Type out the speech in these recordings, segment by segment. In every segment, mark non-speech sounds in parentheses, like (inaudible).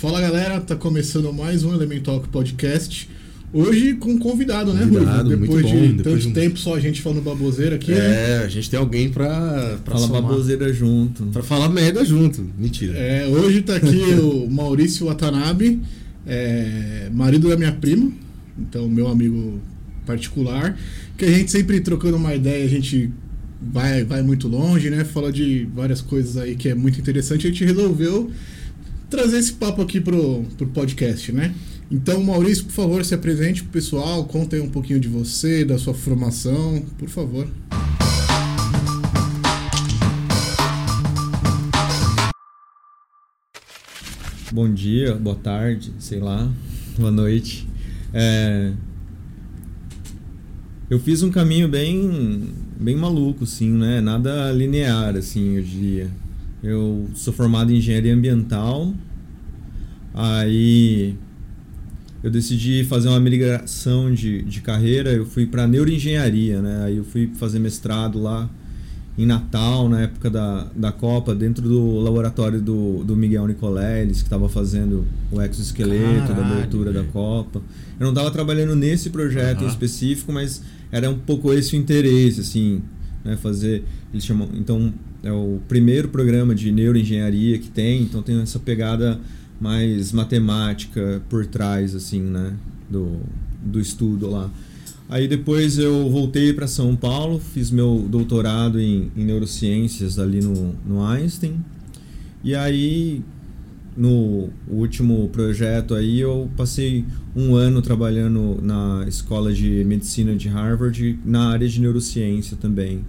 Fala galera, tá começando mais um Elemental Podcast. Hoje com um convidado, né, Convidado, Ruivo? Depois muito de bom, tanto de um- tempo só a gente falando baboseira aqui, né? É, a gente tem alguém pra, pra Fala somar, baboseira junto. Pra falar merda junto. Mentira. É, hoje tá aqui o Maurício Watanabe, é, marido da minha prima, então meu amigo particular, que a gente sempre trocando uma ideia, a gente vai, vai muito longe, né? Fala de várias coisas aí que é muito interessante, a gente resolveu trazer esse papo aqui pro, pro podcast, né? Então, Maurício, por favor, se apresente pro pessoal, conta aí um pouquinho de você, da sua formação, por favor. Bom dia, boa tarde, sei lá, boa noite. É, Eu fiz um caminho bem, bem maluco, assim, né? Nada linear, assim, eu diria. Eu sou formado em engenharia ambiental, aí eu decidi fazer uma migração de, de carreira, eu fui para neuroengenharia, né? Aí eu fui fazer mestrado lá em Natal, na época da, da Copa, dentro do laboratório do, do Miguel Nicoleles, que estava fazendo o exoesqueleto da Caralho, abertura da. Copa. Eu não estava trabalhando nesse projeto em Aham. específico, mas era um pouco esse o interesse, assim, né? Fazer, eles chamam, então, é o primeiro programa de neuroengenharia que tem, então tem essa pegada mais matemática por trás, assim, né? Do, do estudo lá. Aí depois eu voltei para São Paulo, fiz meu doutorado em, em neurociências ali no, no Einstein. E aí, no último projeto aí, eu passei um ano trabalhando na escola de medicina de Harvard, na área de neurociência também.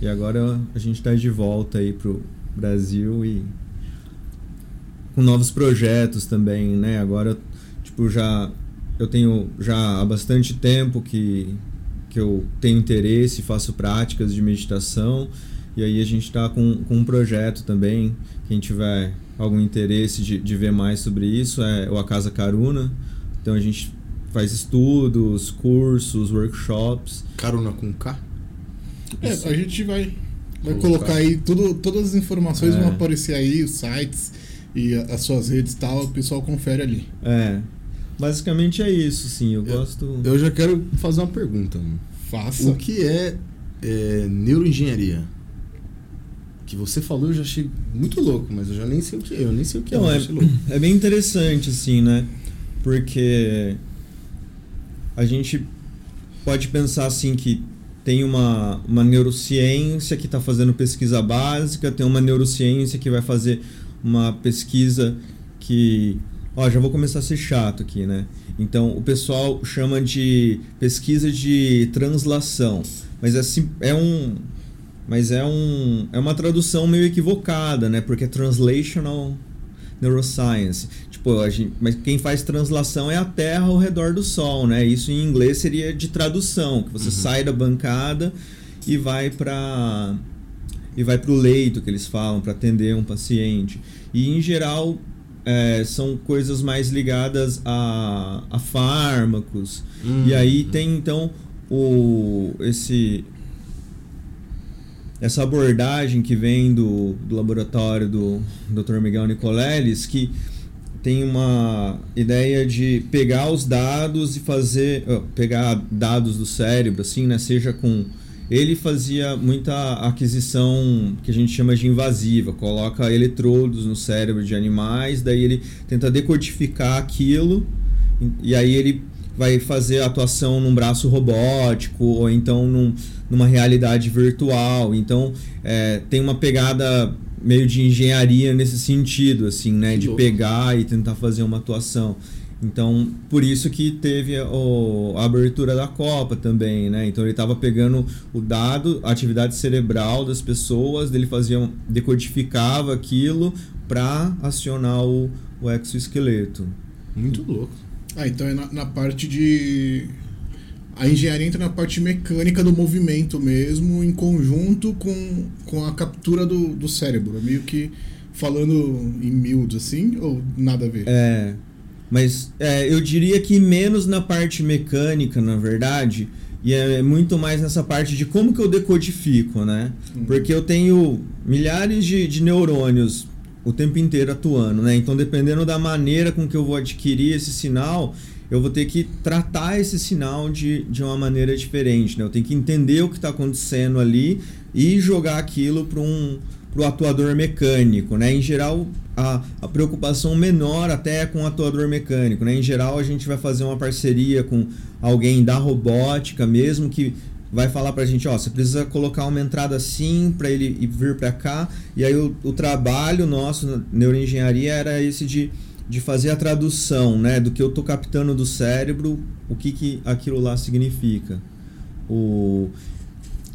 E agora a gente está de volta aí pro Brasil e com novos projetos também, né? Agora, tipo, já eu tenho já há bastante tempo que, que eu tenho interesse, faço práticas de meditação. E aí a gente está com, com um projeto também. Quem tiver algum interesse de, de ver mais sobre isso é o A Casa Karuna. Então a gente faz estudos, cursos, workshops. Caruna com K? É, a gente vai, vai Colocar. colocar aí tudo, todas as informações É. vão aparecer aí, os sites e as suas redes e tal, o pessoal confere ali. É, basicamente é isso, sim. Eu, Eu- gosto. Eu já quero fazer uma pergunta. Faça. O que é, é neuroengenharia? Que você falou, eu já achei muito louco, mas eu já nem sei o que é. Eu nem sei o que é, é, eu achei louco. (clears throat) é bem interessante, assim, né? Porque a gente pode pensar assim que tem uma, uma neurociência que está fazendo pesquisa básica, tem uma neurociência que vai fazer uma pesquisa que. Ó, já vou começar a ser chato aqui, né? Então, o pessoal chama de pesquisa de translação. Mas é, sim- é um. Mas é, um, é uma tradução meio equivocada, né? Porque é translational neuroscience. Tipo, a gente, mas quem faz translação é a Terra ao redor do Sol, né? Isso em inglês seria de tradução, que você sai da bancada e vai para e vai para o leito que eles falam para atender um paciente. E em geral é, são coisas mais ligadas a, a fármacos. E aí tem então o esse essa abordagem que vem do, do laboratório do Dr. Miguel Nicoleles, que tem uma ideia de pegar os dados e fazer pegar dados do cérebro assim né seja com ele fazia muita aquisição que a gente chama de invasiva coloca eletrodos no cérebro de animais daí ele tenta decodificar aquilo e aí ele vai fazer atuação num braço robótico ou então num, numa realidade virtual. Então é, tem uma pegada meio de engenharia nesse sentido, assim, né? Que de louco. pegar e tentar fazer uma atuação. Então, por isso que teve a, o- a abertura da Copa também, né? Então ele estava pegando o dado, a atividade cerebral das pessoas, ele fazia, decodificava aquilo para acionar o, o exoesqueleto. Muito louco. Ah, então é na, na parte de. A engenharia entra na parte mecânica do movimento mesmo, em conjunto com, com a captura do, do cérebro. É Meio que falando em miúdos, assim, ou nada a ver? É, mas é, eu diria que menos na parte mecânica, na verdade, e é muito mais nessa parte de como que eu decodifico, né? Porque eu tenho milhares de, de neurônios o tempo inteiro atuando, né? Então, dependendo da maneira com que eu vou adquirir esse sinal, eu vou ter que tratar esse sinal de, de uma maneira diferente, né? Eu tenho que entender o que está acontecendo ali e jogar aquilo para um pro atuador mecânico, né? Em geral, a, a preocupação menor até é com o atuador mecânico, né? Em geral, a gente vai fazer uma parceria com alguém da robótica mesmo que vai falar pra gente, ó, você precisa colocar uma entrada assim para ele vir para cá. E aí o, o trabalho nosso na neuroengenharia era esse de, de fazer a tradução, né, do que eu tô captando do cérebro, o que que aquilo lá significa. O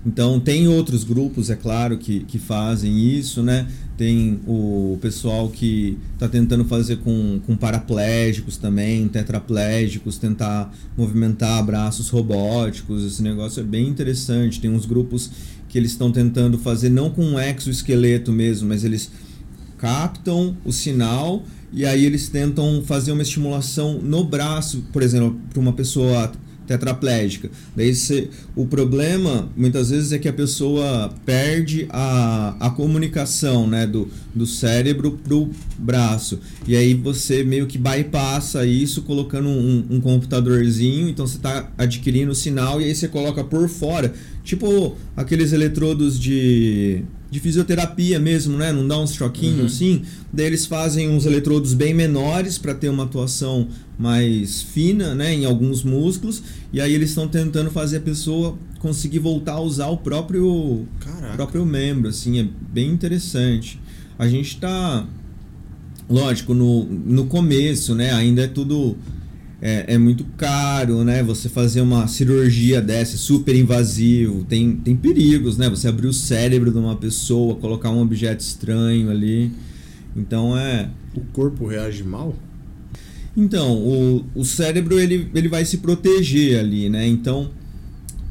então tem outros grupos, é claro, que, que fazem isso, né? Tem o pessoal que está tentando fazer com, com paraplégicos também, tetraplégicos, tentar movimentar braços robóticos. Esse negócio é bem interessante. Tem uns grupos que eles estão tentando fazer não com um exoesqueleto mesmo, mas eles captam o sinal e aí eles tentam fazer uma estimulação no braço, por exemplo, para uma pessoa tetraplégica. Daí cê, o problema muitas vezes é que a pessoa perde a, a comunicação né, do, do cérebro pro braço. E aí você meio que bypassa isso colocando um, um computadorzinho, então você está adquirindo o sinal e aí você coloca por fora, tipo aqueles eletrodos de de fisioterapia mesmo, né? Não dá uns choquinhos uhum. assim. Daí eles fazem uns eletrodos bem menores para ter uma atuação mais fina, né? Em alguns músculos. E aí eles estão tentando fazer a pessoa conseguir voltar a usar o próprio, próprio membro, assim. É bem interessante. A gente está, lógico, no, no começo, né? Ainda é tudo é, é, muito caro, né? Você fazer uma cirurgia dessa, super invasivo, tem, tem perigos, né? Você abrir o cérebro de uma pessoa, colocar um objeto estranho ali. Então é. O corpo reage mal? Então, o, o cérebro ele, ele vai se proteger ali, né? Então,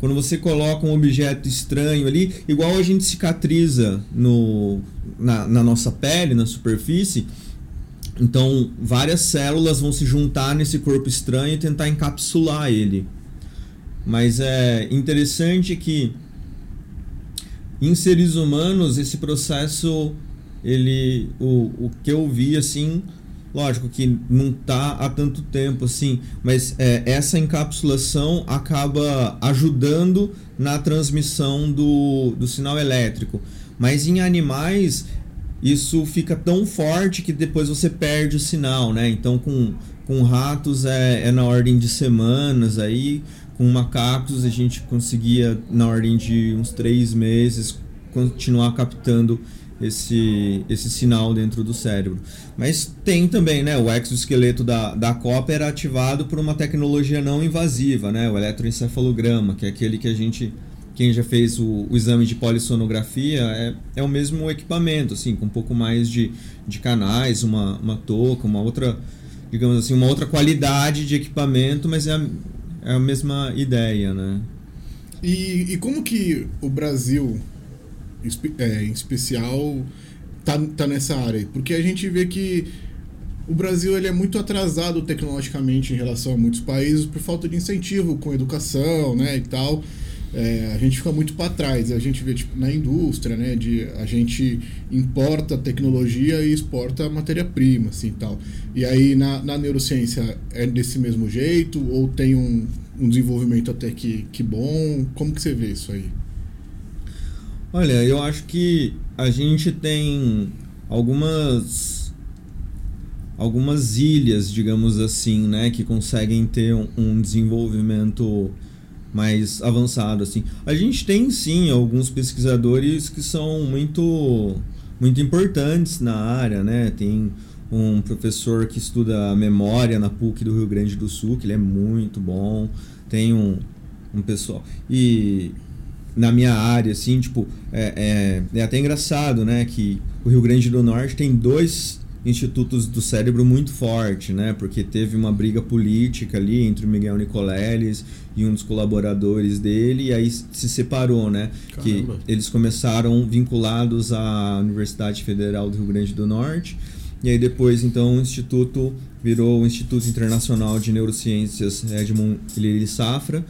quando você coloca um objeto estranho ali, igual a gente cicatriza no, na, na nossa pele, na superfície, então, várias células vão se juntar nesse corpo estranho e tentar encapsular ele. Mas é interessante que em seres humanos esse processo ele o, o que eu vi assim lógico que não tá há tanto tempo assim mas é, essa encapsulação acaba ajudando na transmissão do, do sinal elétrico mas em animais isso fica tão forte que depois você perde o sinal, né? Então com, com ratos é, é na ordem de semanas, aí com macacos a gente conseguia na ordem de uns três meses continuar captando esse, esse sinal dentro do cérebro. Mas tem também, né? O exoesqueleto da, da COPA era ativado por uma tecnologia não invasiva, né? O eletroencefalograma, que é aquele que a gente quem já fez o, o, exame de polissonografia é, é o mesmo equipamento, assim, com um pouco mais de, de canais, uma, uma touca, uma outra, digamos assim, uma outra qualidade de equipamento, mas é a, é a mesma ideia, né? E, e como que o Brasil, é, em especial, tá, tá nessa área? Porque a gente vê que o Brasil ele é muito atrasado tecnologicamente em relação a muitos países por falta de incentivo com educação, né, e tal é, a gente fica muito para trás. A gente vê tipo, na indústria, né, de a gente importa tecnologia e exporta matéria-prima, assim, tal. E aí na, na neurociência é desse mesmo jeito ou tem um, um desenvolvimento até que, que bom? Como que você vê isso aí? Olha, eu acho que a gente tem algumas algumas ilhas, digamos assim, né, que conseguem ter um, um desenvolvimento mais avançado assim. A gente tem sim alguns pesquisadores que são muito muito importantes na área, né? Tem um professor que estuda memória na PUC do Rio Grande do Sul, que ele é muito bom. Tem um, um pessoal e na minha área, assim, tipo, é, é, é até engraçado, né? Que o Rio Grande do Norte tem dois institutos do cérebro muito forte, né? Porque teve uma briga política ali entre o Miguel Nicoleles e um dos colaboradores dele, e aí se separou, né? Caramba. Que eles começaram vinculados à Universidade Federal do Rio Grande do Norte, e aí depois então o instituto virou o Instituto Internacional de Neurociências Edmund Hillary Safra,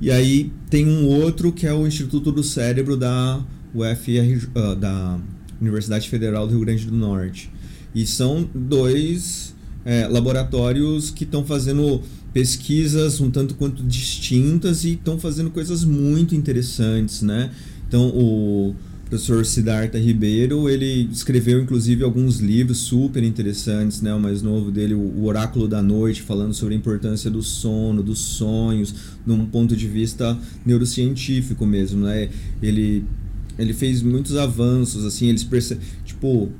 e aí tem um outro que é o Instituto do Cérebro da UFR, uh, da Universidade Federal do Rio Grande do Norte. E são dois é, laboratórios que estão fazendo pesquisas um tanto quanto distintas e estão fazendo coisas muito interessantes, né? Então, o professor Siddhartha Ribeiro, ele escreveu inclusive alguns livros super interessantes, né? O mais novo dele, o Oráculo da Noite, falando sobre a importância do sono, dos sonhos, num ponto de vista neurocientífico mesmo, né? Ele ele fez muitos avanços, assim, eles perce... tipo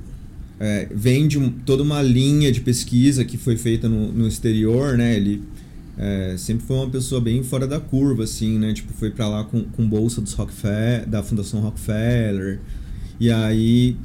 é, vem de um, toda uma linha de pesquisa que foi feita no, no exterior, né? Ele é, sempre foi uma pessoa bem fora da curva, assim, né? Tipo, foi para lá com, com bolsa dos Rockefeller, da Fundação Rockefeller. E aí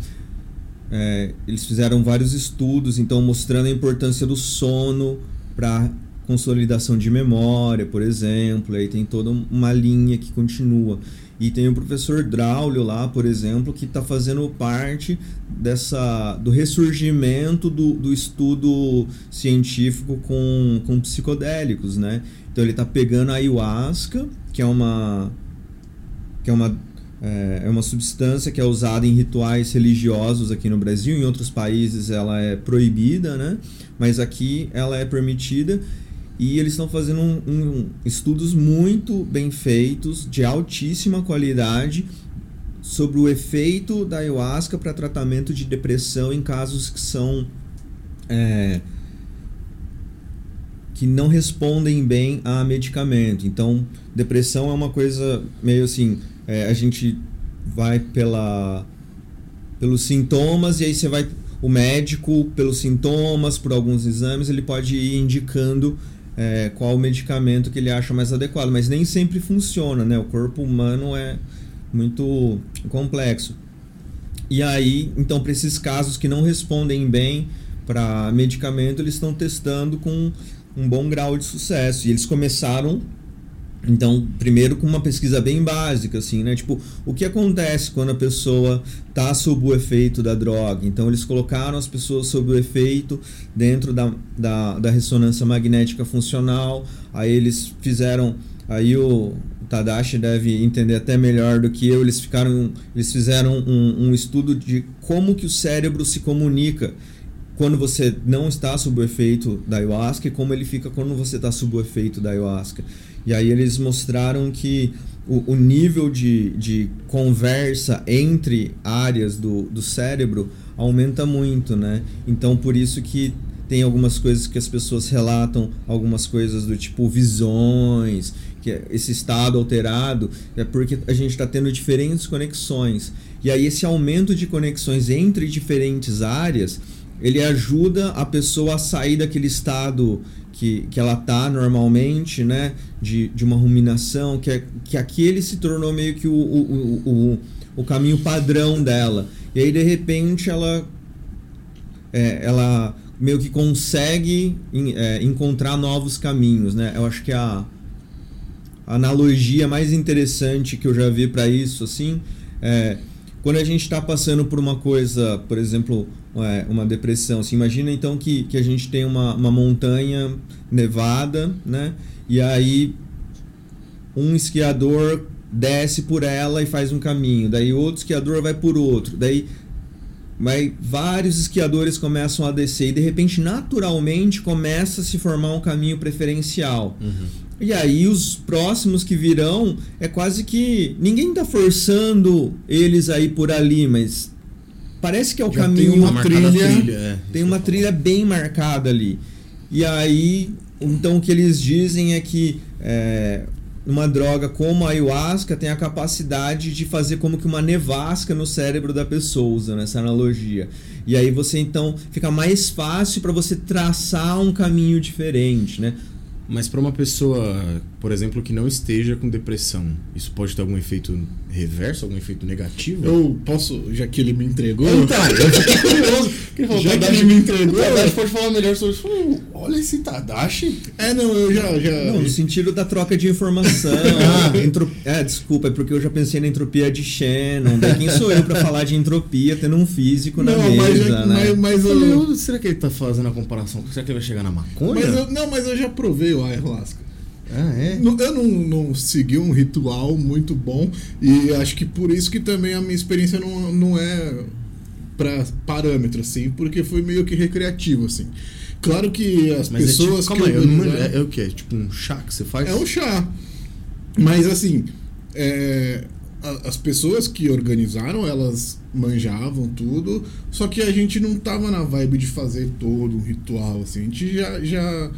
é, eles fizeram vários estudos, então mostrando a importância do sono para consolidação de memória, por exemplo. Aí tem toda uma linha que continua. E tem o professor Draulio lá, por exemplo, que está fazendo parte dessa do ressurgimento do, do estudo científico com, com psicodélicos, né? Então ele está pegando a ayahuasca, que é uma que é uma é, é uma substância que é usada em rituais religiosos aqui no Brasil, em outros países ela é proibida, né? Mas aqui ela é permitida e eles estão fazendo um, um, estudos muito bem feitos, de altíssima qualidade, sobre o efeito da ayahuasca para tratamento de depressão em casos que são. É, que não respondem bem a medicamento. Então, depressão é uma coisa meio assim: é, a gente vai pela, pelos sintomas e aí você vai. O médico, pelos sintomas, por alguns exames, ele pode ir indicando é, qual o medicamento que ele acha mais adequado, mas nem sempre funciona, né? O corpo humano é muito complexo. E aí, então, para esses casos que não respondem bem para medicamento, eles estão testando com um bom grau de sucesso. E eles começaram então, primeiro com uma pesquisa bem básica, assim, né? Tipo, o que acontece quando a pessoa está sob o efeito da droga? Então, eles colocaram as pessoas sob o efeito dentro da, da, da ressonância magnética funcional. Aí eles fizeram. Aí o Tadashi deve entender até melhor do que eu. Eles, ficaram, eles fizeram um, um estudo de como que o cérebro se comunica quando você não está sob o efeito da ayahuasca e como ele fica quando você está sob o efeito da ayahuasca. E aí eles mostraram que o, o nível de, de conversa entre áreas do, do cérebro aumenta muito, né? Então por isso que tem algumas coisas que as pessoas relatam, algumas coisas do tipo visões, que é esse estado alterado é porque a gente está tendo diferentes conexões. E aí esse aumento de conexões entre diferentes áreas, ele ajuda a pessoa a sair daquele estado que, que ela tá normalmente, né? De, de uma ruminação, que, é, que aquele se tornou meio que o, o, o, o caminho padrão dela. E aí, de repente, ela, é, ela meio que consegue é, encontrar novos caminhos, né? Eu acho que a, analogia mais interessante que eu já vi para isso, assim, é quando a gente está passando por uma coisa, por exemplo, uma depressão, assim, imagina então que, que a gente tem uma, uma montanha nevada, né? E aí um esquiador desce por ela e faz um caminho, daí outro esquiador vai por outro, daí vai, vários esquiadores começam a descer e de repente naturalmente começa a se formar um caminho preferencial. Uhum. E aí os próximos que virão é quase que ninguém está forçando eles aí por ali, mas parece que é o Já caminho. Tem uma trilha, trilha é, tem uma trilha bem marcada ali. E aí, então o que eles dizem é que é, uma droga como a ayahuasca tem a capacidade de fazer como que uma nevasca no cérebro da pessoa, usando essa analogia. E aí você então fica mais fácil para você traçar um caminho diferente, né? Mas para uma pessoa, por exemplo, que não esteja com depressão, isso pode ter algum efeito reverso, algum efeito negativo? Eu posso, já que ele me entregou. Então, eu fiquei (laughs) curioso. Falou, já que ele me entregou. O Tadashi pode falar melhor sobre isso. Olha esse Tadashi. É, não, eu já. já... Não, no sentido da troca de informação. (laughs) ah, entro... É, desculpa, é porque eu já pensei na entropia de Shannon. Daí quem sou eu para falar de entropia tendo um físico na não, mesa, mas, né? Mas, mas eu... eu... Será que ele tá fazendo a comparação? Será que ele vai chegar na maconha? Mas eu, não, mas eu já provei o ayahuasca. Ah, é? Eu não, não segui um ritual muito bom e acho que por isso que também a minha experiência não, não é para parâmetro, assim, porque foi meio que recreativo, assim. Claro que as Mas pessoas é tipo, que calma eu organizaram- é, é o quê? Tipo um chá que você faz? é um chá. Mas assim, é, a- as pessoas que organizaram, elas manjavam tudo, só que a gente não tava na vibe de fazer todo um ritual, assim. A gente já, já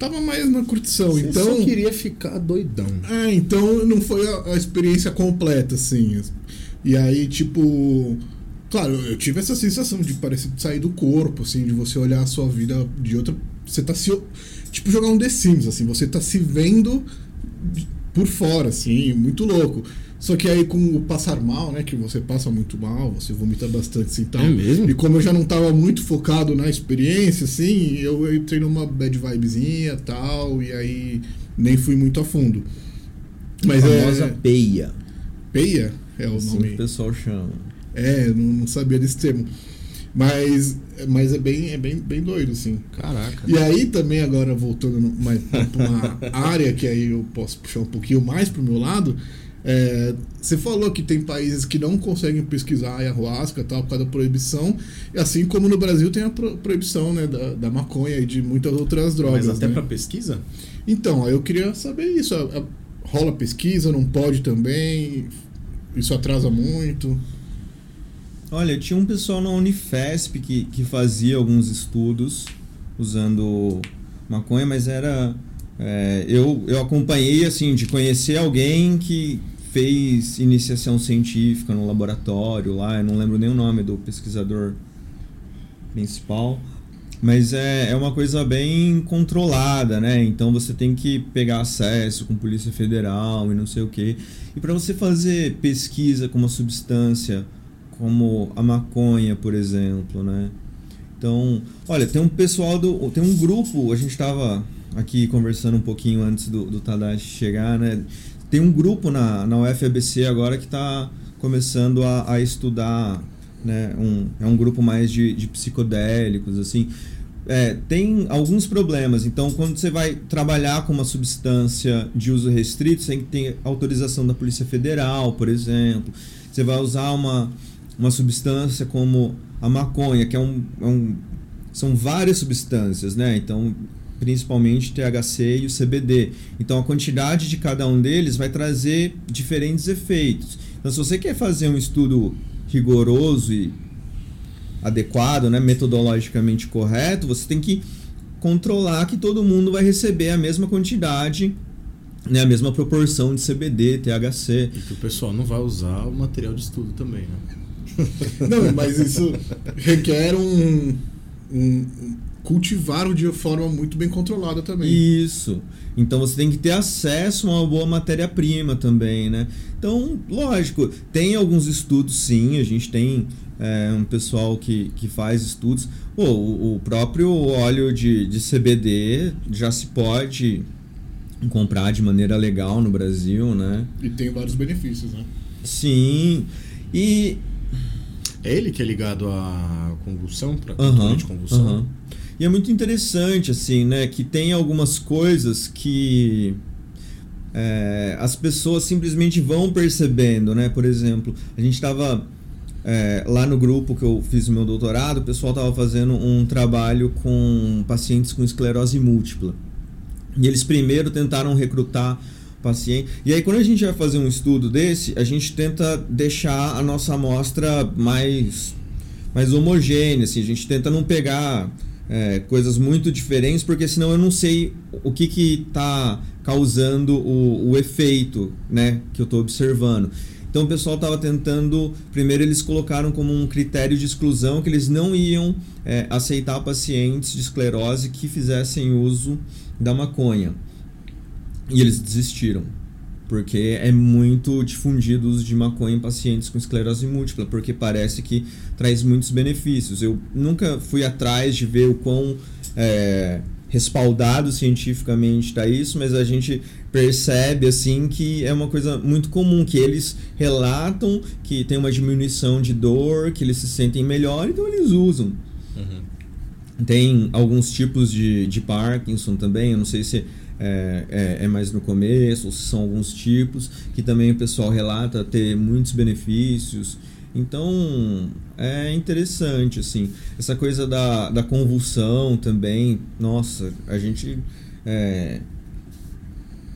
tava mais na curtição. Você então, só queria ficar doidão. é, então não foi a, a experiência completa, assim. E aí, tipo. Claro, eu tive essa sensação de parecer sair do corpo, assim, de você olhar a sua vida de outra. Você tá se. Tipo, jogar um The Sims, assim, você tá se vendo por fora, assim, muito louco. Só que aí com o passar mal, né? Que você passa muito mal, você vomita bastante assim tal. É mesmo? E como eu já não tava muito focado na experiência, assim, eu entrei numa bad vibezinha tal, e aí nem fui muito a fundo. Mas a famosa é. peia. Peia é o Assim que nome. o pessoal chama. É, não, não sabia desse termo. Mas, mas é bem, é bem, bem doido, assim. Caraca. E aí também agora voltando mais para uma área que aí eu posso puxar um pouquinho mais pro meu lado, é, você falou que tem países que não conseguem pesquisar a ayahuasca tal por causa da proibição, e assim como no Brasil tem a pro- proibição né, da, da maconha e de muitas outras drogas. Mas até né? pra pesquisa? Então, eu queria saber isso. A- a- rola pesquisa, não pode também? Isso atrasa muito? Olha, tinha um pessoal na Unifesp que, que fazia alguns estudos usando maconha, mas era. é, eu, eu acompanhei, assim, de conhecer alguém que fez iniciação científica no laboratório lá, eu não lembro nem o nome do pesquisador principal. Mas é, é uma coisa bem controlada, né? Então você tem que pegar acesso com Polícia Federal e não sei o quê. E para você fazer pesquisa com uma substância como a maconha, por exemplo, né? Então, olha, tem um pessoal do. Tem um grupo, a gente estava aqui conversando um pouquinho antes do, do Tadashi chegar, né? Tem um grupo na, na UFABC agora que está começando a, a estudar, né? Um, é um grupo mais de, de psicodélicos, assim. É, tem alguns problemas. Então, quando você vai trabalhar com uma substância de uso restrito, você tem que ter autorização da Polícia Federal, por exemplo. Você vai usar uma, uma substância como a maconha, que é um, é um- são várias substâncias, né? Então, principalmente THC e o CBD. Então, a quantidade de cada um deles vai trazer diferentes efeitos. Então, se você quer fazer um estudo rigoroso e adequado, né, metodologicamente correto, você tem que controlar que todo mundo vai receber a mesma quantidade, né, a mesma proporção de CBD, THC. E que o pessoal não vai usar o material de estudo também, né? Não, mas isso requer um, um- um cultivar de forma muito bem controlada também. Isso. Então você tem que ter acesso a uma boa matéria-prima também, né? Então, lógico, tem alguns estudos sim, a gente tem é, um pessoal que, que faz estudos. Pô, o, o próprio óleo de, de CBD já se pode comprar de maneira legal no Brasil, né? E tem vários benefícios, né? Sim. E É ele que é ligado à convulsão, para controle de convulsão. aham. E é muito interessante, assim, né? Que tem algumas coisas que é, as pessoas simplesmente vão percebendo, né? Por exemplo, a gente estava lá no grupo que eu fiz o meu doutorado, o pessoal estava fazendo um trabalho com pacientes com esclerose múltipla. E eles primeiro tentaram recrutar paciente. E aí, quando a gente vai fazer um estudo desse, a gente tenta deixar a nossa amostra mais, mais homogênea. Assim, a gente tenta não pegar é, coisas muito diferentes, porque senão eu não sei o que está causando o, o efeito né, que eu estou observando. Então o pessoal estava tentando. Primeiro eles colocaram como um critério de exclusão que eles não iam é, aceitar pacientes de esclerose que fizessem uso da maconha. E eles desistiram. Porque é muito difundido o uso de maconha em pacientes com esclerose múltipla, porque parece que traz muitos benefícios. Eu nunca fui atrás de ver o quão é, respaldado cientificamente está isso, mas a gente percebe assim que é uma coisa muito comum, que eles relatam que tem uma diminuição de dor, que eles se sentem melhor, então eles usam. Uhum. Tem alguns tipos de, de Parkinson também, eu não sei se é, é, é, mais no começo ou são alguns tipos, que também o pessoal relata ter muitos benefícios. Então, é interessante, assim. Essa coisa da, da convulsão também, nossa, a gente. É,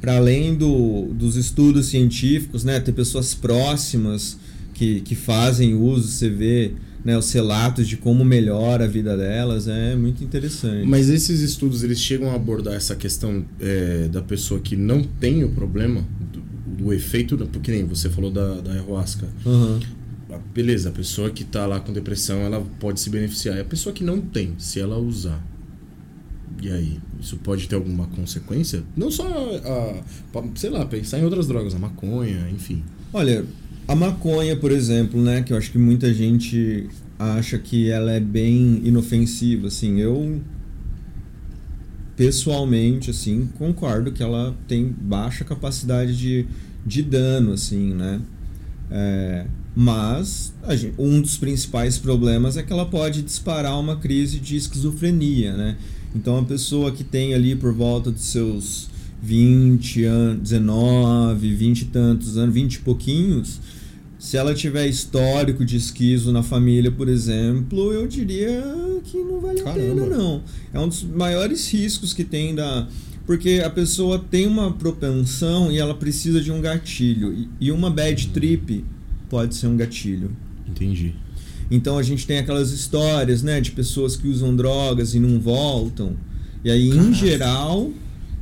para além do, dos estudos científicos, né, ter pessoas próximas que, que fazem uso, você vê né, os relatos de como melhora a vida delas, é muito interessante. Mas esses estudos, eles chegam a abordar essa questão é, da pessoa que não tem o problema, do, do efeito, porque nem você falou da, da ayahuasca. Uhum. Beleza, a pessoa que está lá com depressão, ela pode se beneficiar. E a pessoa que não tem, se ela usar, e aí? Isso pode ter alguma consequência? Não só, a, sei lá, pensar em outras drogas, a maconha, enfim. Olha, a maconha, por exemplo, né, que eu acho que muita gente acha que ela é bem inofensiva, assim, eu pessoalmente, assim, concordo que ela tem baixa capacidade de, de dano, assim, né? É, mas gente, um dos principais problemas é que ela pode disparar uma crise de esquizofrenia, né? Então, a pessoa que tem ali por volta de seus 20 anos, 19, 20 e tantos anos, 20 e pouquinhos, se ela tiver histórico de esquizo na família, por exemplo, eu diria que não vale Caramba. a pena, não. É um dos maiores riscos que tem da. Porque a pessoa tem uma propensão e ela precisa de um gatilho. E uma bad trip pode ser um gatilho. Entendi. Então a gente tem aquelas histórias, né, de pessoas que usam drogas e não voltam. E aí, Caraca. em geral,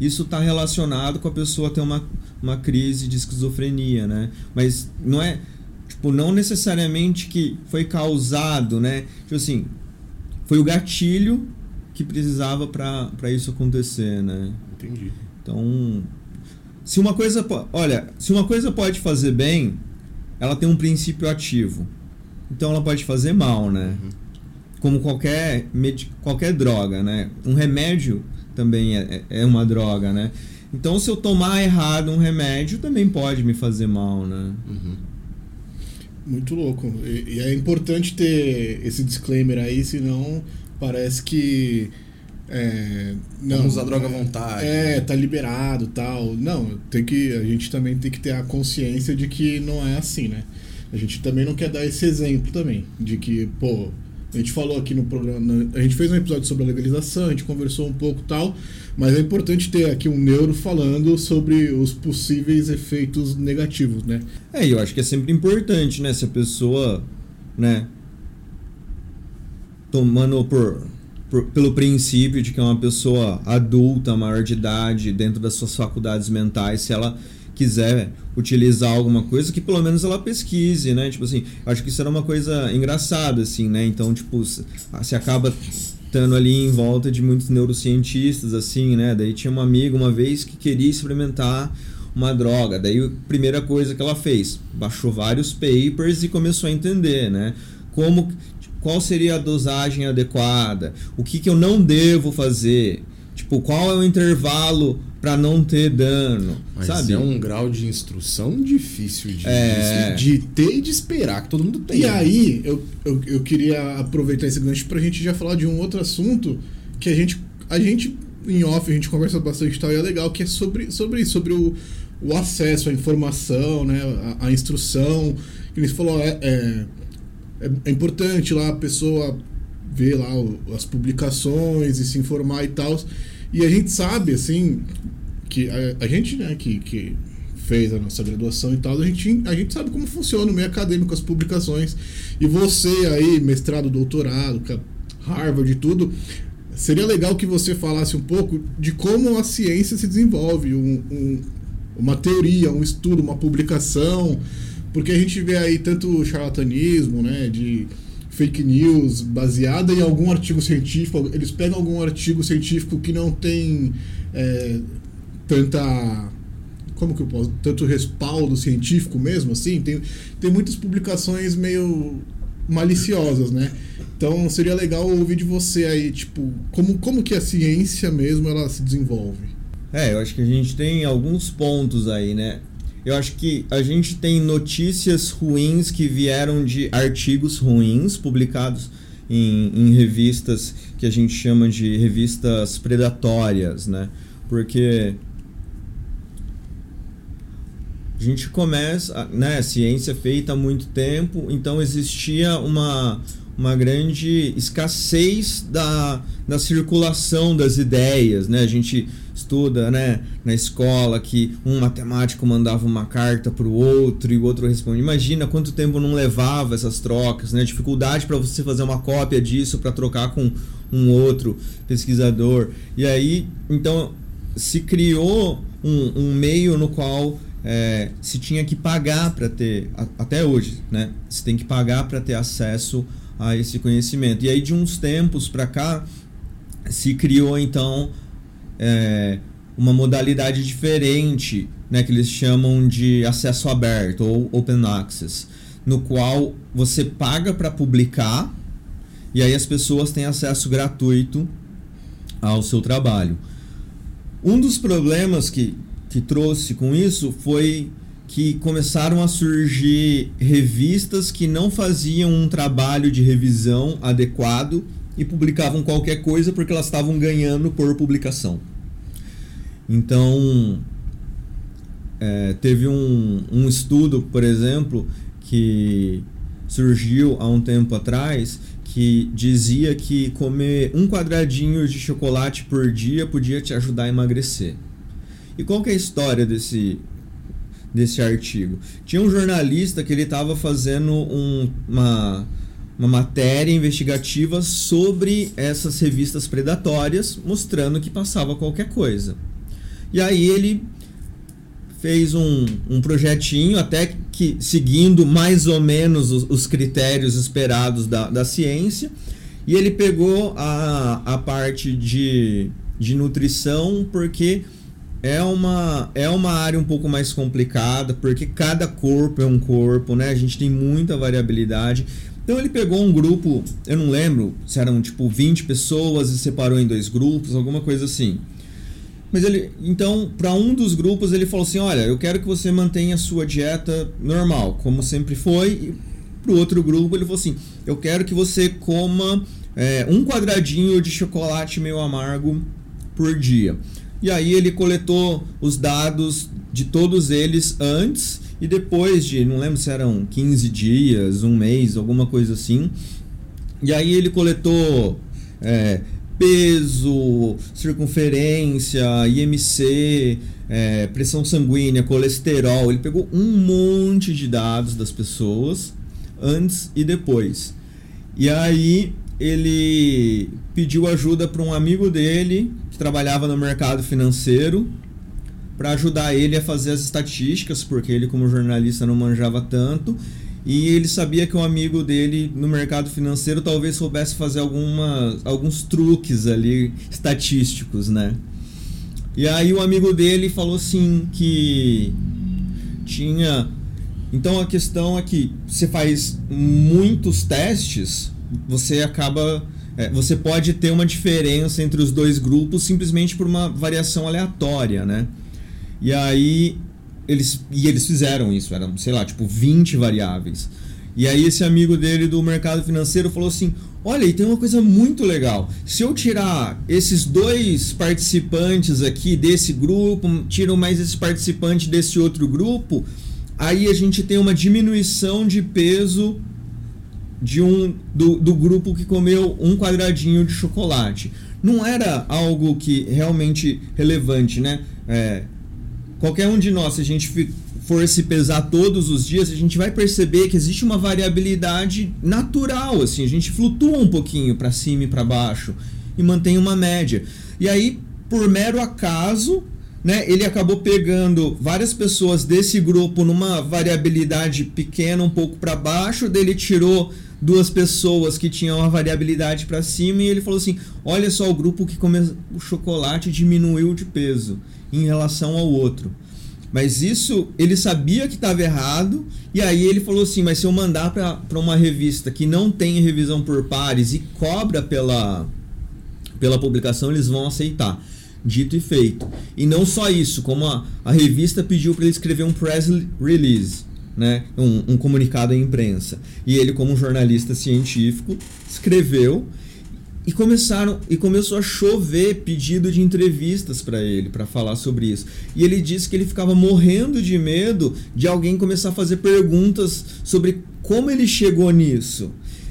isso está relacionado com a pessoa ter uma, uma crise de esquizofrenia, né? Mas não é, tipo, não necessariamente que foi causado, né? Tipo assim, foi o gatilho que precisava para isso acontecer, né? Entendi. Então, se uma coisa, olha, se uma coisa pode fazer bem, ela tem um princípio ativo. Então ela pode fazer mal, né? Uhum. Como qualquer, qualquer droga, né? Um remédio também é, é, é uma droga, né? Então se eu tomar errado um remédio também pode me fazer mal, né? Uhum. Muito louco. E, e, é importante ter esse disclaimer aí, senão parece que. É, não, Vamos usar droga à vontade. É, tá liberado tal. Não, tem que, a gente também tem que ter a consciência de que não é assim, né? A gente também não quer dar esse exemplo também, de que, pô, a gente falou aqui no programa, a gente fez um episódio sobre a legalização, a gente conversou um pouco tal, mas é importante ter aqui um neuro falando sobre os possíveis efeitos negativos, né? É, eu acho que é sempre importante, né, se a pessoa, né, tomando por, por, pelo princípio de que é uma pessoa adulta, maior de idade, dentro das suas faculdades mentais, se ela quiser utilizar alguma coisa, que pelo menos ela pesquise, né? Tipo assim, acho que isso era uma coisa engraçada, assim, né? Então, tipo, se acaba estando ali em volta de muitos neurocientistas, assim, né? Daí tinha uma amiga uma vez que queria experimentar uma droga. Daí a primeira coisa que ela fez, baixou vários papers e começou a entender, né? Como qual seria a dosagem adequada, o que, que eu não devo fazer, tipo, qual é o intervalo para não ter dano. Mas sabe? é um grau de instrução difícil de, é... de, ter e de esperar, que todo mundo tem. E aí, eu, eu, eu queria aproveitar esse gancho pra gente já falar de um outro assunto que a gente, a gente em off, a gente conversa bastante e tal, e é legal, que é sobre, sobre isso, sobre o, o acesso à informação, né, a, a instrução. Que ele falou, é, é, é, é importante lá a pessoa ver lá o, as publicações e se informar e tal. E a gente sabe, assim, que a, a gente, né, que, que fez a nossa graduação e tal, a gente, a gente sabe como funciona o meio acadêmico, as publicações. E você aí, mestrado, doutorado, Harvard e tudo, seria legal que você falasse um pouco de como a ciência se desenvolve, um, um, uma teoria, um estudo, uma publicação, porque a gente vê aí tanto charlatanismo, né, de fake news baseada em algum artigo científico. Eles pegam algum artigo científico que não tem é, tanta. Como que eu posso. Tanto respaldo científico mesmo, assim. Tem, tem muitas publicações meio maliciosas, né? Então seria legal ouvir de você aí, tipo, como, como que a ciência mesmo ela se desenvolve. É, eu acho que a gente tem alguns pontos aí, né? Eu acho que a gente tem notícias ruins que vieram de artigos ruins publicados em, em revistas que a gente chama de revistas predatórias, né? Porque a gente começa, né, ciência feita há muito tempo, então existia uma, uma grande escassez da, da circulação das ideias, né? A gente estuda, né, na escola que um matemático mandava uma carta para o outro e o outro respondia. Imagina quanto tempo não levava essas trocas, né? Dificuldade para você fazer uma cópia disso para trocar com um outro pesquisador. E aí, então, se criou um, um meio no qual é, se tinha que pagar para ter, até hoje, né? Se tem que pagar para ter acesso a esse conhecimento. E aí, de uns tempos para cá, se criou então é, uma modalidade diferente, né, que eles chamam de acesso aberto ou open access, no qual você paga para publicar e aí as pessoas têm acesso gratuito ao seu trabalho. Um dos problemas que, que trouxe com isso foi que começaram a surgir revistas que não faziam um trabalho de revisão adequado e publicavam qualquer coisa porque elas estavam ganhando por publicação. Então, é, teve um, um estudo, por exemplo, que surgiu há um tempo atrás que dizia que comer um quadradinho de chocolate por dia podia te ajudar a emagrecer. E qual que é a história desse, desse artigo? Tinha um jornalista que ele estava fazendo um, uma, uma matéria investigativa sobre essas revistas predatórias, mostrando que passava qualquer coisa. E aí ele fez um, um projetinho, até que seguindo mais ou menos os, os critérios esperados da, da ciência, e ele pegou a, a parte de, de nutrição, porque é uma, é uma área um pouco mais complicada, porque cada corpo é um corpo, né? A gente tem muita variabilidade. Então ele pegou um grupo, eu não lembro se eram tipo 20 pessoas e separou em dois grupos, alguma coisa assim. Mas ele, então, para um dos grupos ele falou assim: "Olha, eu quero que você mantenha a sua dieta normal, como sempre foi". E pro outro grupo ele falou assim: "Eu quero que você coma é, um quadradinho de chocolate meio amargo por dia". E aí ele coletou os dados de todos eles antes e depois de, não lembro se eram 15 dias, um mês, alguma coisa assim. E aí ele coletou é, peso, circunferência, IMC, é, pressão sanguínea, colesterol. Ele pegou um monte de dados das pessoas antes e depois. E aí ele pediu ajuda para um amigo dele que trabalhava no mercado financeiro para ajudar ele a fazer as estatísticas, porque ele como jornalista não manjava tanto e ele sabia que um amigo dele no mercado financeiro talvez soubesse fazer alguma, alguns truques ali estatísticos, né? E aí o amigo dele falou assim que tinha. Então a questão é que você faz muitos testes, você acaba. É, você pode ter uma diferença entre os dois grupos simplesmente por uma variação aleatória, né? E aí eles, e eles fizeram isso, eram, sei lá, tipo 20 variáveis. E aí esse amigo dele do mercado financeiro falou assim: "Olha, e tem uma coisa muito legal. Se eu tirar esses dois participantes aqui desse grupo, tiro mais esse participante desse outro grupo, aí a gente tem uma diminuição de peso de um do, do grupo que comeu um quadradinho de chocolate. Não era algo que realmente relevante, né? É, Qualquer um de nós, se a gente for se pesar todos os dias, a gente vai perceber que existe uma variabilidade natural, assim, a gente flutua um pouquinho para cima e para baixo e mantém uma média. E aí, por mero acaso, né, ele acabou pegando várias pessoas desse grupo numa variabilidade pequena, um pouco para baixo, dele tirou duas pessoas que tinham uma variabilidade para cima e ele falou assim: "Olha só o grupo que comeu o chocolate diminuiu de peso" em relação ao outro. Mas isso ele sabia que estava errado, e aí ele falou assim: mas se eu mandar para uma revista que não tem revisão por pares e cobra pela, pela publicação, eles vão aceitar. Dito e feito. E não só isso, como a, a revista pediu para ele escrever um press release, né? Um, um comunicado à imprensa. E ele, como jornalista científico, escreveu e começaram e começou a chover pedido de entrevistas para ele para falar sobre isso. E ele disse que ele ficava morrendo de medo de alguém começar a fazer perguntas sobre como ele chegou nisso.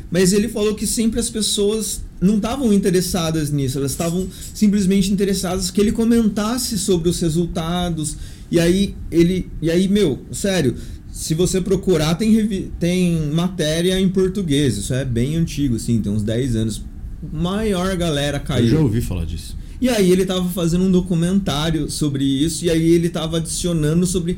Mas ele falou que sempre as pessoas não estavam interessadas nisso, elas estavam simplesmente interessadas que ele comentasse sobre os resultados. E aí ele, e aí, meu, sério, se você procurar tem tem matéria em português, isso é bem antigo assim, tem uns 10 anos. Maior galera caiu. Eu já ouvi falar disso. E aí ele estava fazendo um documentário sobre isso e aí ele estava adicionando sobre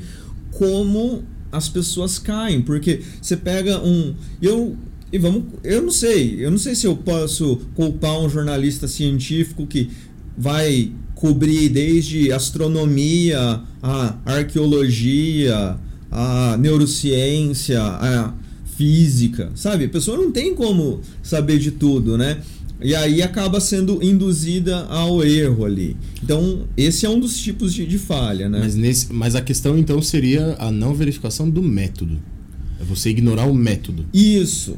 como as pessoas caem, porque você pega um, eu e vamos, eu não sei, eu não sei se eu posso culpar um jornalista científico que vai cobrir desde astronomia, a arqueologia, a neurociência, a física, sabe? A pessoa não tem como saber de tudo, né? E aí acaba sendo induzida ao erro ali. Então, esse é um dos tipos de, de falha, né? Mas, nesse, mas a questão então seria a não verificação do método. É você ignorar o método. Isso.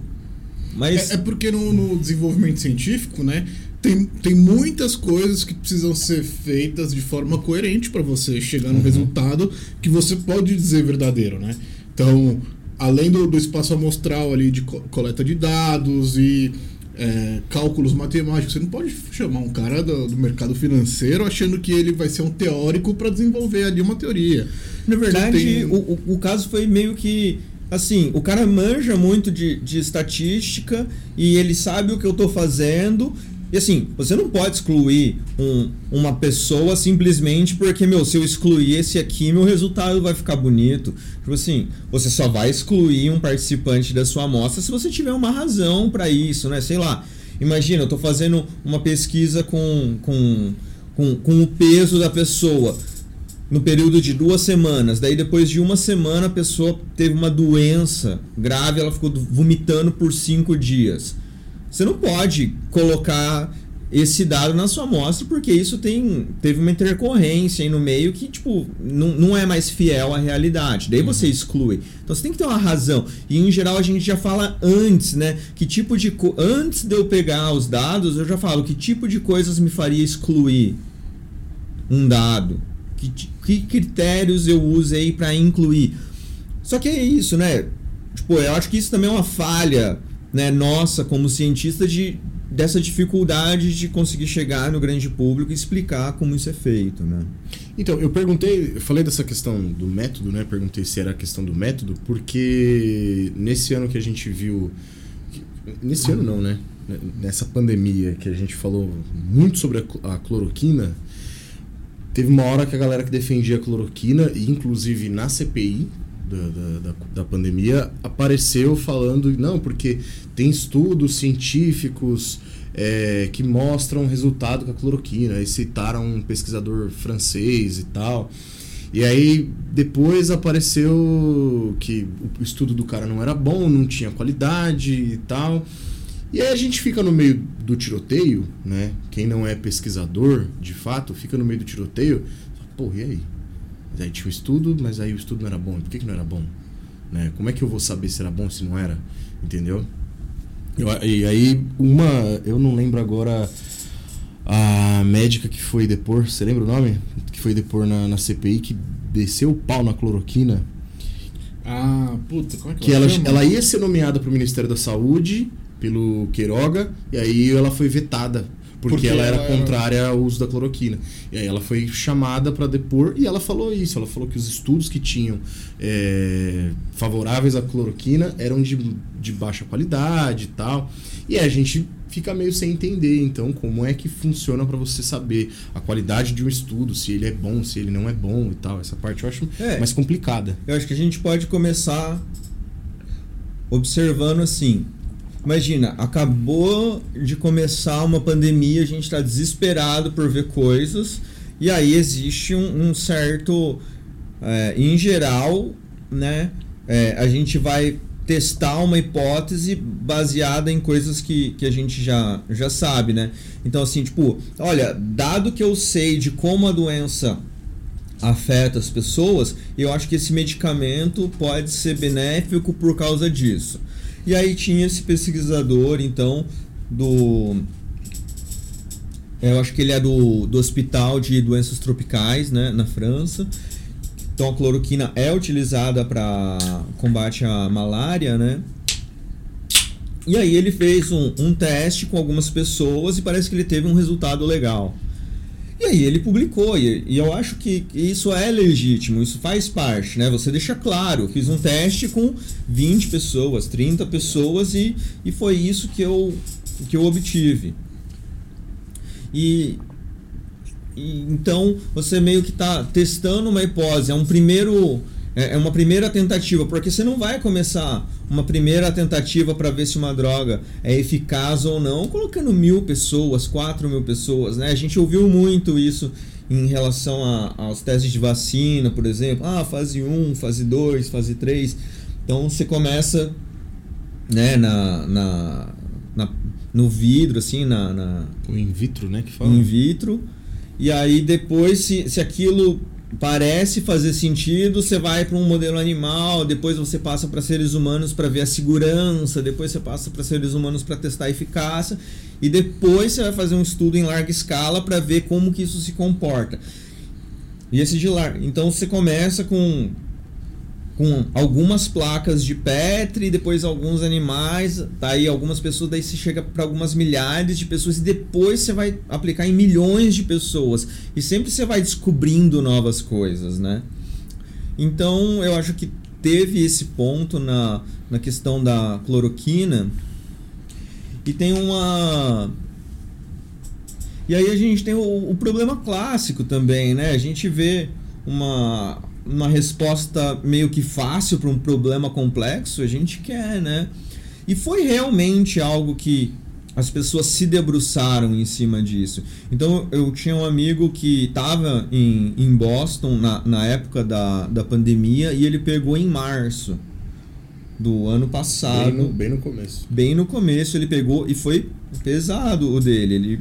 Mas... É, é porque no, no, desenvolvimento científico, né, tem, tem muitas coisas que precisam ser feitas de forma coerente para você chegar no uhum. resultado que você pode dizer verdadeiro, né? Então, além do, do espaço amostral ali de co coleta de dados e é, cálculos matemáticos, você não pode chamar um cara do, do, mercado financeiro achando que ele vai ser um teórico para desenvolver ali uma teoria. Na verdade, tem... o, o, o caso foi meio que assim, o cara manja muito de, de estatística e ele sabe o que eu estou fazendo. E assim, você não pode excluir um, uma pessoa simplesmente porque, meu, se eu excluir esse aqui, meu resultado vai ficar bonito. Tipo assim, você só vai excluir um participante da sua amostra se você tiver uma razão para isso, né? Sei lá. Imagina, eu estou fazendo uma pesquisa com, com, com, com o peso da pessoa no período de duas semanas. Daí, depois de uma semana, a pessoa teve uma doença grave, ela ficou vomitando por cinco dias. Você não pode colocar esse dado na sua amostra, porque isso tem, teve uma intercorrência aí no meio que, tipo, não, não é mais fiel à realidade. Daí você exclui. Então você tem que ter uma razão. E em geral a gente já fala antes, né? Que tipo de. Antes de eu pegar os dados, eu já falo que tipo de coisas me faria excluir um dado que, que critérios eu usei para incluir. Só que é isso, né? Tipo, eu acho que isso também é uma falha né, nossa como cientista de, dessa dificuldade de conseguir chegar no grande público e explicar como isso é feito, né? Então, eu perguntei, eu falei dessa questão do método, né? Perguntei se era a questão do método, porque nesse ano que a gente viu. Nesse ano não, né? Nessa pandemia que a gente falou muito sobre a cloroquina, Teve uma hora que a galera que defendia a cloroquina, inclusive na CPI da, da, da, pandemia, apareceu falando, não, porque tem estudos científicos é, que mostram resultado com a cloroquina. E citaram um pesquisador francês e tal. E aí depois apareceu que o estudo do cara não era bom, não tinha qualidade e tal. E aí a gente fica no meio do tiroteio, né? Quem não é pesquisador, de fato, fica no meio do tiroteio. Pô, e aí? Aí tinha um estudo, mas aí o estudo não era bom. Por que, que não era bom? Né? Como é que eu vou saber se era bom se não era? Entendeu? Eu, e aí, uma. Eu não lembro agora a médica que foi depor, você lembra o nome? Que foi depor na, na CPI, que desceu o pau na cloroquina. Ah, puta, como é que, que ela, ela, ela ia ser nomeada para o Ministério da Saúde pelo Queiroga, e aí ela foi vetada. Porque, porque ela era ela contrária ao uso da cloroquina. E aí ela foi chamada para depor e ela falou isso. Ela falou que os estudos que tinham é, favoráveis à cloroquina eram de, de baixa qualidade e tal. E a gente fica meio sem entender, então, como é que funciona para você saber a qualidade de um estudo, se ele é bom, se ele não é bom e tal. Essa parte eu acho é, mais complicada. Eu acho que a gente pode começar observando assim Imagina, acabou de começar uma pandemia, a gente está desesperado por ver coisas, e aí existe um, um certo. É, em geral, né, é, a gente vai testar uma hipótese baseada em coisas que, que a gente já, já sabe, né? Então, assim, tipo, olha, dado que eu sei de como a doença afeta as pessoas, eu acho que esse medicamento pode ser benéfico por causa disso. E aí tinha esse pesquisador, então, do É, eu acho que ele é do, do Hospital de Doenças Tropicais, né, na França. Então a cloroquina é utilizada para combate à malária, né? E aí ele fez um, um teste com algumas pessoas e parece que ele teve um resultado legal. E aí ele publicou, e, e, eu acho que isso é legítimo, isso faz parte, né? Você deixa claro, fiz um teste com 20 pessoas, 30 pessoas e, e foi isso que eu, que eu obtive. E, e então você meio que está testando uma hipótese, é um primeiro é, é uma primeira tentativa, porque você não vai começar uma primeira tentativa para ver se uma droga é eficaz ou não, colocando mil pessoas, quatro mil pessoas, né? A gente ouviu muito isso em relação a, aos testes de vacina, por exemplo, ah, fase 1, fase 2, fase 3. Então você começa né, na, na, na no vidro, assim, na, na. O in vitro, né? Que fala. In vitro. E aí depois, se, se aquilo parece fazer sentido, você vai para um modelo animal, depois você passa para seres humanos para ver a segurança, depois você passa para seres humanos para testar a eficácia e depois você vai fazer um estudo em larga escala para ver como que isso se comporta. E esse de lar... então você começa com com algumas placas de Petri, depois alguns animais, daí algumas pessoas, daí você chega para algumas milhares de pessoas e depois você vai aplicar em milhões de pessoas e sempre você vai descobrindo novas coisas, né? Então eu acho que teve esse ponto na, na questão da cloroquina e tem uma e aí a gente tem o, o problema clássico também, né? A gente vê uma uma resposta meio que fácil para um problema complexo, a gente quer, né? E foi realmente algo que as pessoas se debruçaram em cima disso. Então eu tinha um amigo que estava em, em Boston na, na época da, da pandemia e ele pegou em março do ano passado. Bem no, bem no começo. Bem no começo ele pegou e foi pesado o dele. Ele,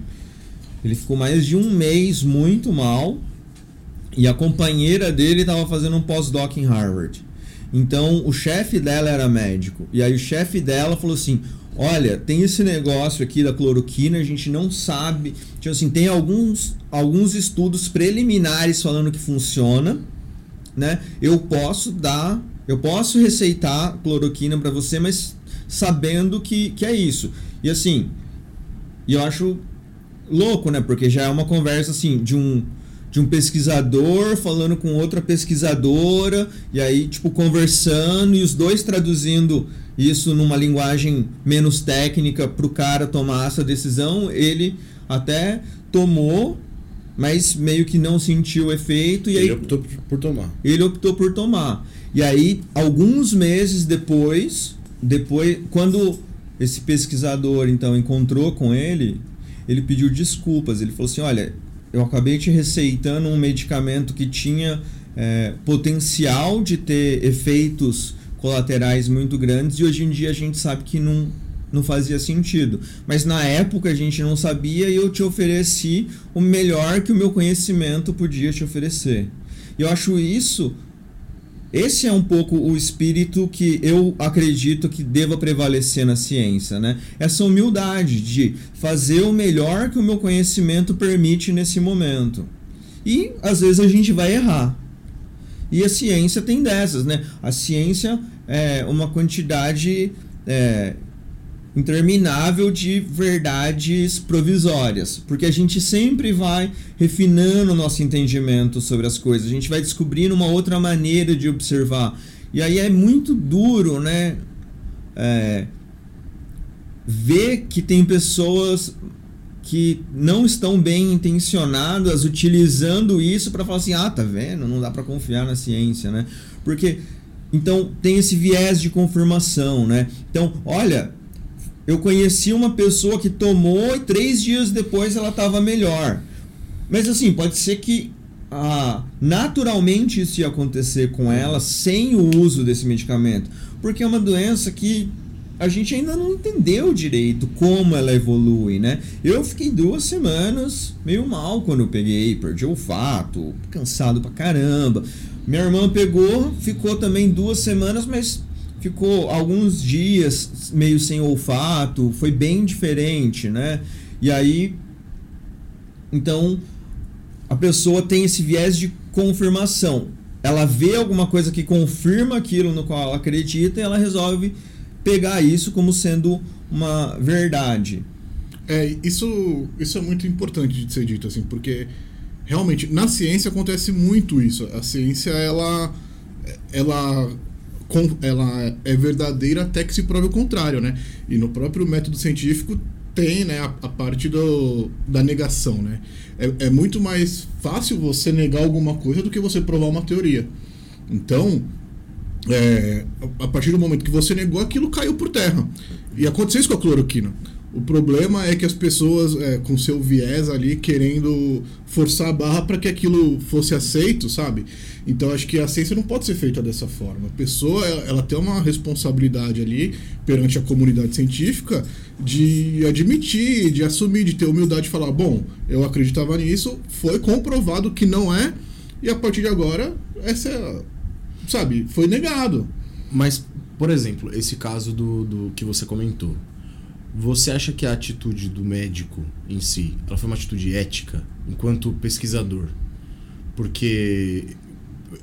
ele ficou mais de um mês muito mal e a companheira dele estava fazendo um pós-doc em Harvard. Então o chefe dela era médico. E aí o chefe dela falou assim: Olha, tem esse negócio aqui da cloroquina, a gente não sabe. Tipo assim, tem alguns, alguns estudos preliminares falando que funciona, né? Eu posso dar, eu posso receitar cloroquina para você, mas sabendo que, que é isso. E assim, eu acho louco, né? Porque já é uma conversa assim de um de um pesquisador falando com outra pesquisadora e aí tipo conversando e os dois traduzindo isso numa linguagem menos técnica para o cara tomar essa decisão ele até tomou mas meio que não sentiu o efeito e ele aí optou por tomar. Ele optou por tomar. E aí alguns meses depois depois quando esse pesquisador então encontrou com ele ele pediu desculpas. Ele falou assim olha eu acabei te receitando um medicamento que tinha é, potencial de ter efeitos colaterais muito grandes e hoje em dia a gente sabe que não, não fazia sentido. Mas na época a gente não sabia e eu te ofereci o melhor que o meu conhecimento podia te oferecer. E eu acho isso esse é um pouco o espírito que eu acredito que deva prevalecer na ciência, né? Essa humildade de fazer o melhor que o meu conhecimento permite nesse momento. E às vezes a gente vai errar. E a ciência tem dessas, né? A ciência é uma quantidade é, interminável de verdades provisórias, porque a gente sempre vai refinando o nosso entendimento sobre as coisas, a gente vai descobrindo uma outra maneira de observar. E aí é muito duro, né? É, ver que tem pessoas que não estão bem intencionadas utilizando isso para falar assim: ah, tá vendo? Não dá para confiar na ciência, né? Porque então tem esse viés de confirmação, né? Então, olha, eu conheci uma pessoa que tomou e três dias depois ela estava melhor. Mas assim, pode ser que ah, naturalmente isso ia acontecer com ela sem o uso desse medicamento. Porque é uma doença que a gente ainda não entendeu direito como ela evolui, né? Eu fiquei duas semanas meio mal quando eu peguei, perdi o olfato, cansado pra caramba. Minha irmã pegou, ficou também duas semanas, mas ficou alguns dias meio sem olfato, foi bem diferente, né? E aí Então, a pessoa tem esse viés de confirmação. Ela vê alguma coisa que confirma aquilo no qual ela acredita e ela resolve pegar isso como sendo uma verdade. É, isso, isso é muito importante de ser dito, assim, porque realmente na ciência acontece muito isso. A ciência, ela, ela, ela é verdadeira até que se prove o contrário, né? E no próprio método científico tem né, a, a parte do, da negação, né? É, é muito mais fácil você negar alguma coisa do que você provar uma teoria. Então, é, a partir do momento que você negou, aquilo caiu por terra. E aconteceu isso com a cloroquina. O problema é que as pessoas, é, com seu viés ali, querendo forçar a barra para que aquilo fosse aceito, sabe? Então acho que a ciência não pode ser feita dessa forma. A pessoa, ela tem uma responsabilidade ali perante a comunidade científica de admitir, de assumir, de ter humildade de falar: bom, eu acreditava nisso, foi comprovado que não é, e a partir de agora, essa é, sabe, foi negado. Mas, por exemplo, esse caso do, do que você comentou você acha que a atitude do médico em si, ela foi uma atitude ética enquanto pesquisador? Porque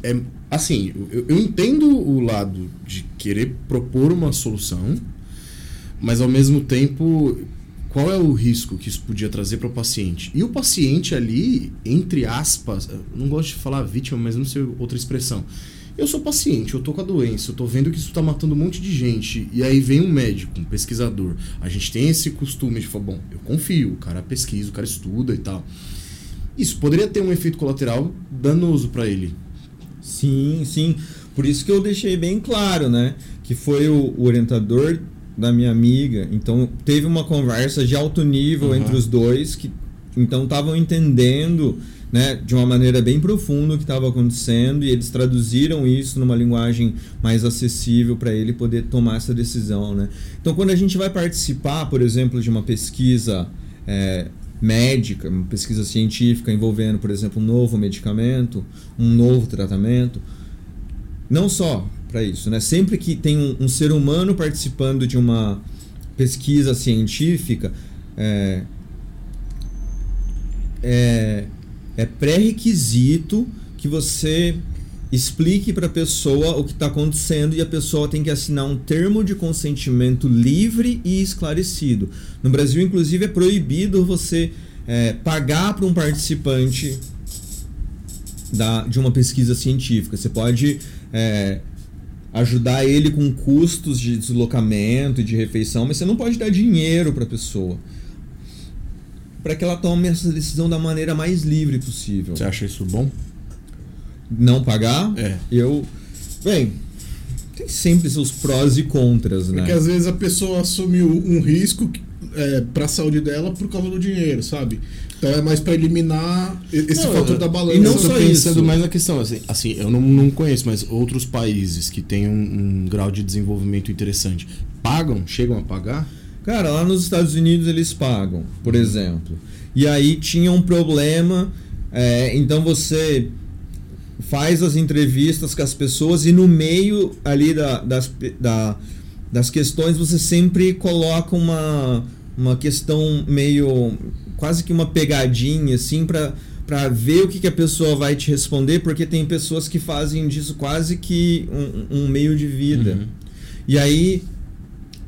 é assim, eu, eu entendo o lado de querer propor uma solução, mas ao mesmo tempo, qual é o risco que isso podia trazer para o paciente? E o paciente ali, entre aspas, não gosto de falar vítima, mas não sei outra expressão eu sou paciente, eu tô com a doença, eu tô vendo que isso tá matando um monte de gente. E aí vem um médico, um pesquisador. A gente tem esse costume de falar, bom, eu confio, o cara pesquisa, o cara estuda e tal. Isso poderia ter um efeito colateral danoso para ele. Sim, sim. Por isso que eu deixei bem claro, né? Que foi o, orientador da minha amiga. Então teve uma conversa de alto nível uhum. entre os dois que então estavam entendendo né, de uma maneira bem profunda o que estava acontecendo e eles traduziram isso numa linguagem mais acessível para ele poder tomar essa decisão. Né? Então, quando a gente vai participar, por exemplo, de uma pesquisa é, médica, uma pesquisa científica envolvendo, por exemplo, um novo medicamento, um novo tratamento, não só para isso, né? Sempre que tem um, um, ser humano participando de uma pesquisa científica, é, é, é pré-requisito que você explique para a pessoa o que está acontecendo e a pessoa tem que assinar um termo de consentimento livre e esclarecido. No Brasil, inclusive, é proibido você é, pagar para um participante da, de uma pesquisa científica. Você pode é, ajudar ele com custos de deslocamento e de refeição, mas você não pode dar dinheiro para a pessoa para que ela tome essa decisão da maneira mais livre possível. Você acha isso bom? Não pagar? É. Eu. Bem, tem sempre seus prós e contras, né? Porque às vezes a pessoa assumiu um risco é, para a saúde dela por causa do dinheiro, sabe? Então é mais para eliminar esse não, fator da balança. E não só pensando isso. mais na questão, assim, assim eu não, não conheço, mas outros países que têm um, um grau de desenvolvimento interessante pagam, chegam a pagar? Cara, lá nos Estados Unidos eles pagam, por exemplo. E aí tinha um problema, é, então você faz as entrevistas com as pessoas e no meio ali da, das, da, das questões você sempre coloca uma, uma questão meio quase que uma pegadinha assim para para ver o que, que a pessoa vai te responder, porque tem pessoas que fazem disso quase que um, um meio de vida. Uhum. E aí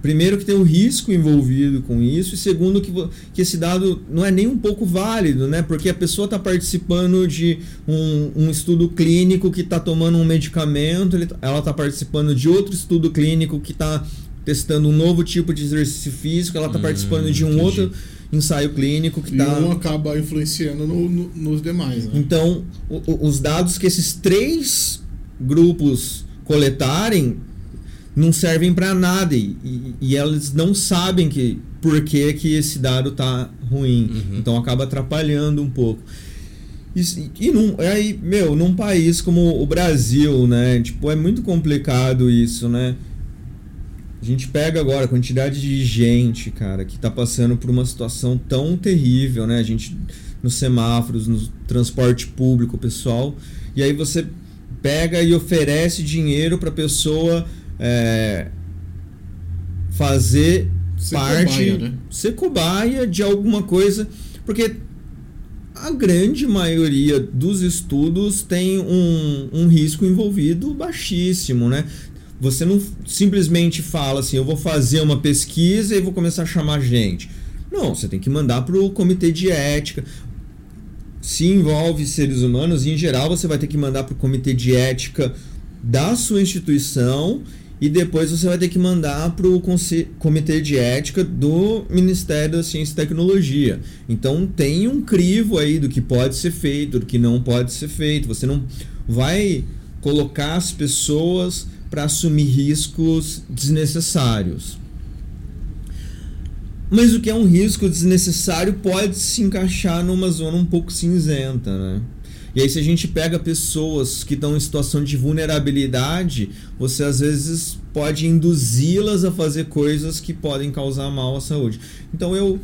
Primeiro que tem um risco envolvido com isso e segundo que, que esse dado não é nem um pouco válido, né? Porque a pessoa está participando de um, um, estudo clínico que está tomando um medicamento, ele, ela está participando de outro estudo clínico que está testando um novo tipo de exercício físico, ela está hum, participando de um entendi. outro ensaio clínico que está. E um acaba influenciando no, no, nos demais. Né? Então, o, o, os dados que esses três grupos coletarem não servem para nada e, e, e, elas não sabem que por que, que esse dado tá ruim. Uhum. Então acaba atrapalhando um pouco. E, e num, aí, meu, num país como o Brasil, né? Tipo, é muito complicado isso, né? A gente pega agora a quantidade de gente, cara, que tá passando por uma situação tão terrível, né? A gente nos semáforos, no transporte público, pessoal. E aí você pega e oferece dinheiro para pessoa é, fazer ser parte, cobaia, né? ser cobaia de alguma coisa, porque a grande maioria dos estudos tem um, um risco envolvido baixíssimo, né? Você não simplesmente fala assim, eu vou fazer uma pesquisa e vou começar a chamar gente. Não, você tem que mandar para o comitê de ética. Se envolve seres humanos, em geral você vai ter que mandar para o comitê de ética da sua instituição e depois você vai ter que mandar para o comitê de ética do Ministério da Ciência e Tecnologia. Então tem um crivo aí do que pode ser feito, do que não pode ser feito. Você não vai colocar as pessoas para assumir riscos desnecessários. Mas o que é um risco desnecessário pode se encaixar numa zona um pouco cinzenta, né? E aí, se a gente pega pessoas que estão em situação de vulnerabilidade, você às vezes pode induzi-las a fazer coisas que podem causar mal à saúde. Então, eu,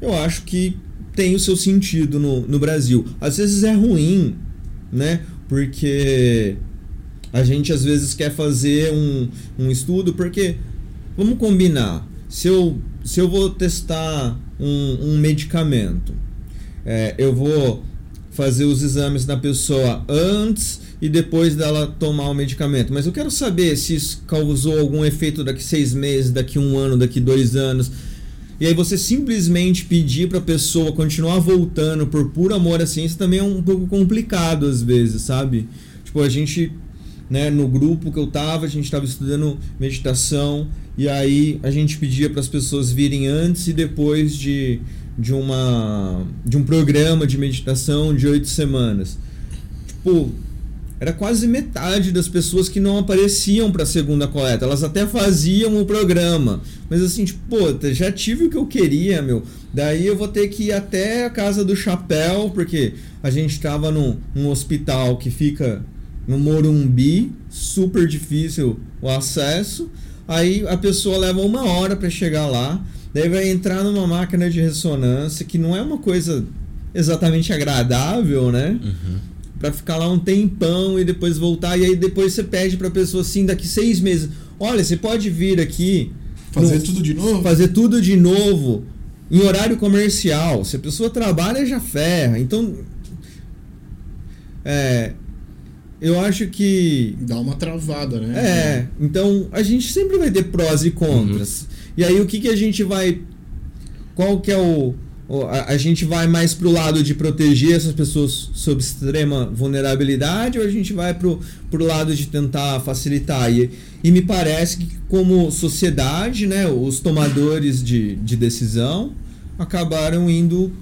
eu acho que tem o seu sentido no, no Brasil. Às vezes é ruim, né? Porque a gente às vezes quer fazer um, um estudo, porque vamos combinar. Se eu, se eu vou testar um, um medicamento, é, eu vou fazer os exames da pessoa antes e depois dela tomar o medicamento. Mas eu quero saber se isso causou algum efeito daqui seis meses, daqui um ano, daqui dois anos. E aí você simplesmente pedir para a pessoa continuar voltando por puro amor à ciência também é um pouco complicado às vezes, sabe? Tipo, a gente né, no grupo que eu tava, a gente estava estudando meditação e aí a gente pedia para as pessoas virem antes e depois de, de uma de um programa de meditação de oito semanas. Tipo, era quase metade das pessoas que não apareciam para a segunda coleta. Elas até faziam o programa, mas assim, tipo, pô, já tive o que eu queria, meu. Daí eu vou ter que ir até a casa do chapéu, porque a gente estava num, num hospital que fica no Morumbi, super difícil o acesso. Aí a pessoa leva uma hora para chegar lá, daí vai entrar numa máquina de ressonância que não é uma coisa exatamente agradável, né? Uhum. Para ficar lá um tempão e depois voltar e aí depois você pede para a pessoa assim daqui seis meses, olha, você pode vir aqui fazer no, tudo de novo, fazer tudo de novo em horário comercial. Se a pessoa trabalha já ferra, então é, eu acho que. Dá uma travada, né? É, então a gente sempre vai ter prós e contras. Uhum. E aí o que, que a gente vai. Qual que é o. A, a gente vai mais pro lado de proteger essas pessoas sob extrema vulnerabilidade ou a gente vai pro, pro lado de tentar facilitar? E, e me parece que, como sociedade, né, os tomadores de, de decisão acabaram indo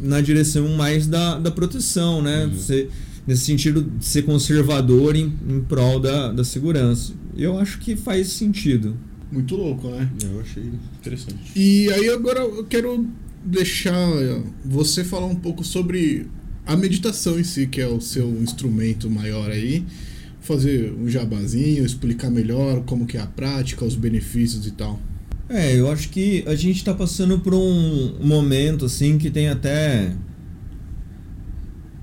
na direção mais da, da proteção, né? Uhum. Você nesse sentido de ser conservador em, em prol da, da segurança. Eu acho que faz sentido. Muito louco, né? Eu achei interessante. E aí agora eu quero deixar você falar um pouco sobre a meditação em si, que é o seu instrumento maior aí. Fazer um jabazinho, explicar melhor como que é a prática, os benefícios e tal. É, eu acho que a gente está passando por um momento assim que tem até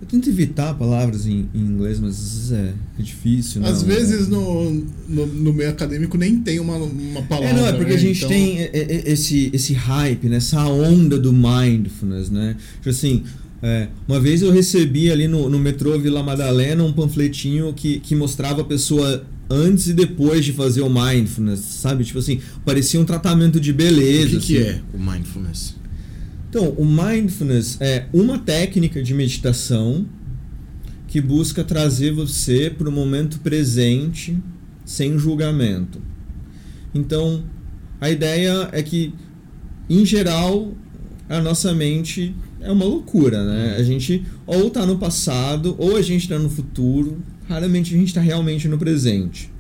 eu tento evitar palavras em, em inglês, mas é, é difícil. Às não, vezes no, no, no, meio acadêmico nem tem uma, uma palavra. É, não, é porque né? a gente então... tem esse, esse hype, né? essa onda do mindfulness, né? Tipo assim, é, uma vez eu recebi ali no, no metrô Vila Madalena um panfletinho que, que mostrava a pessoa antes e depois de fazer o mindfulness, sabe? Tipo assim, parecia um tratamento de beleza. O que, assim. que é o mindfulness? Então, o mindfulness é uma técnica de meditação que busca trazer você para o momento presente sem julgamento. Então, a ideia é que, em geral, a nossa mente é uma loucura, né? A gente ou está no passado ou a gente está no futuro. Raramente a gente está realmente no presente.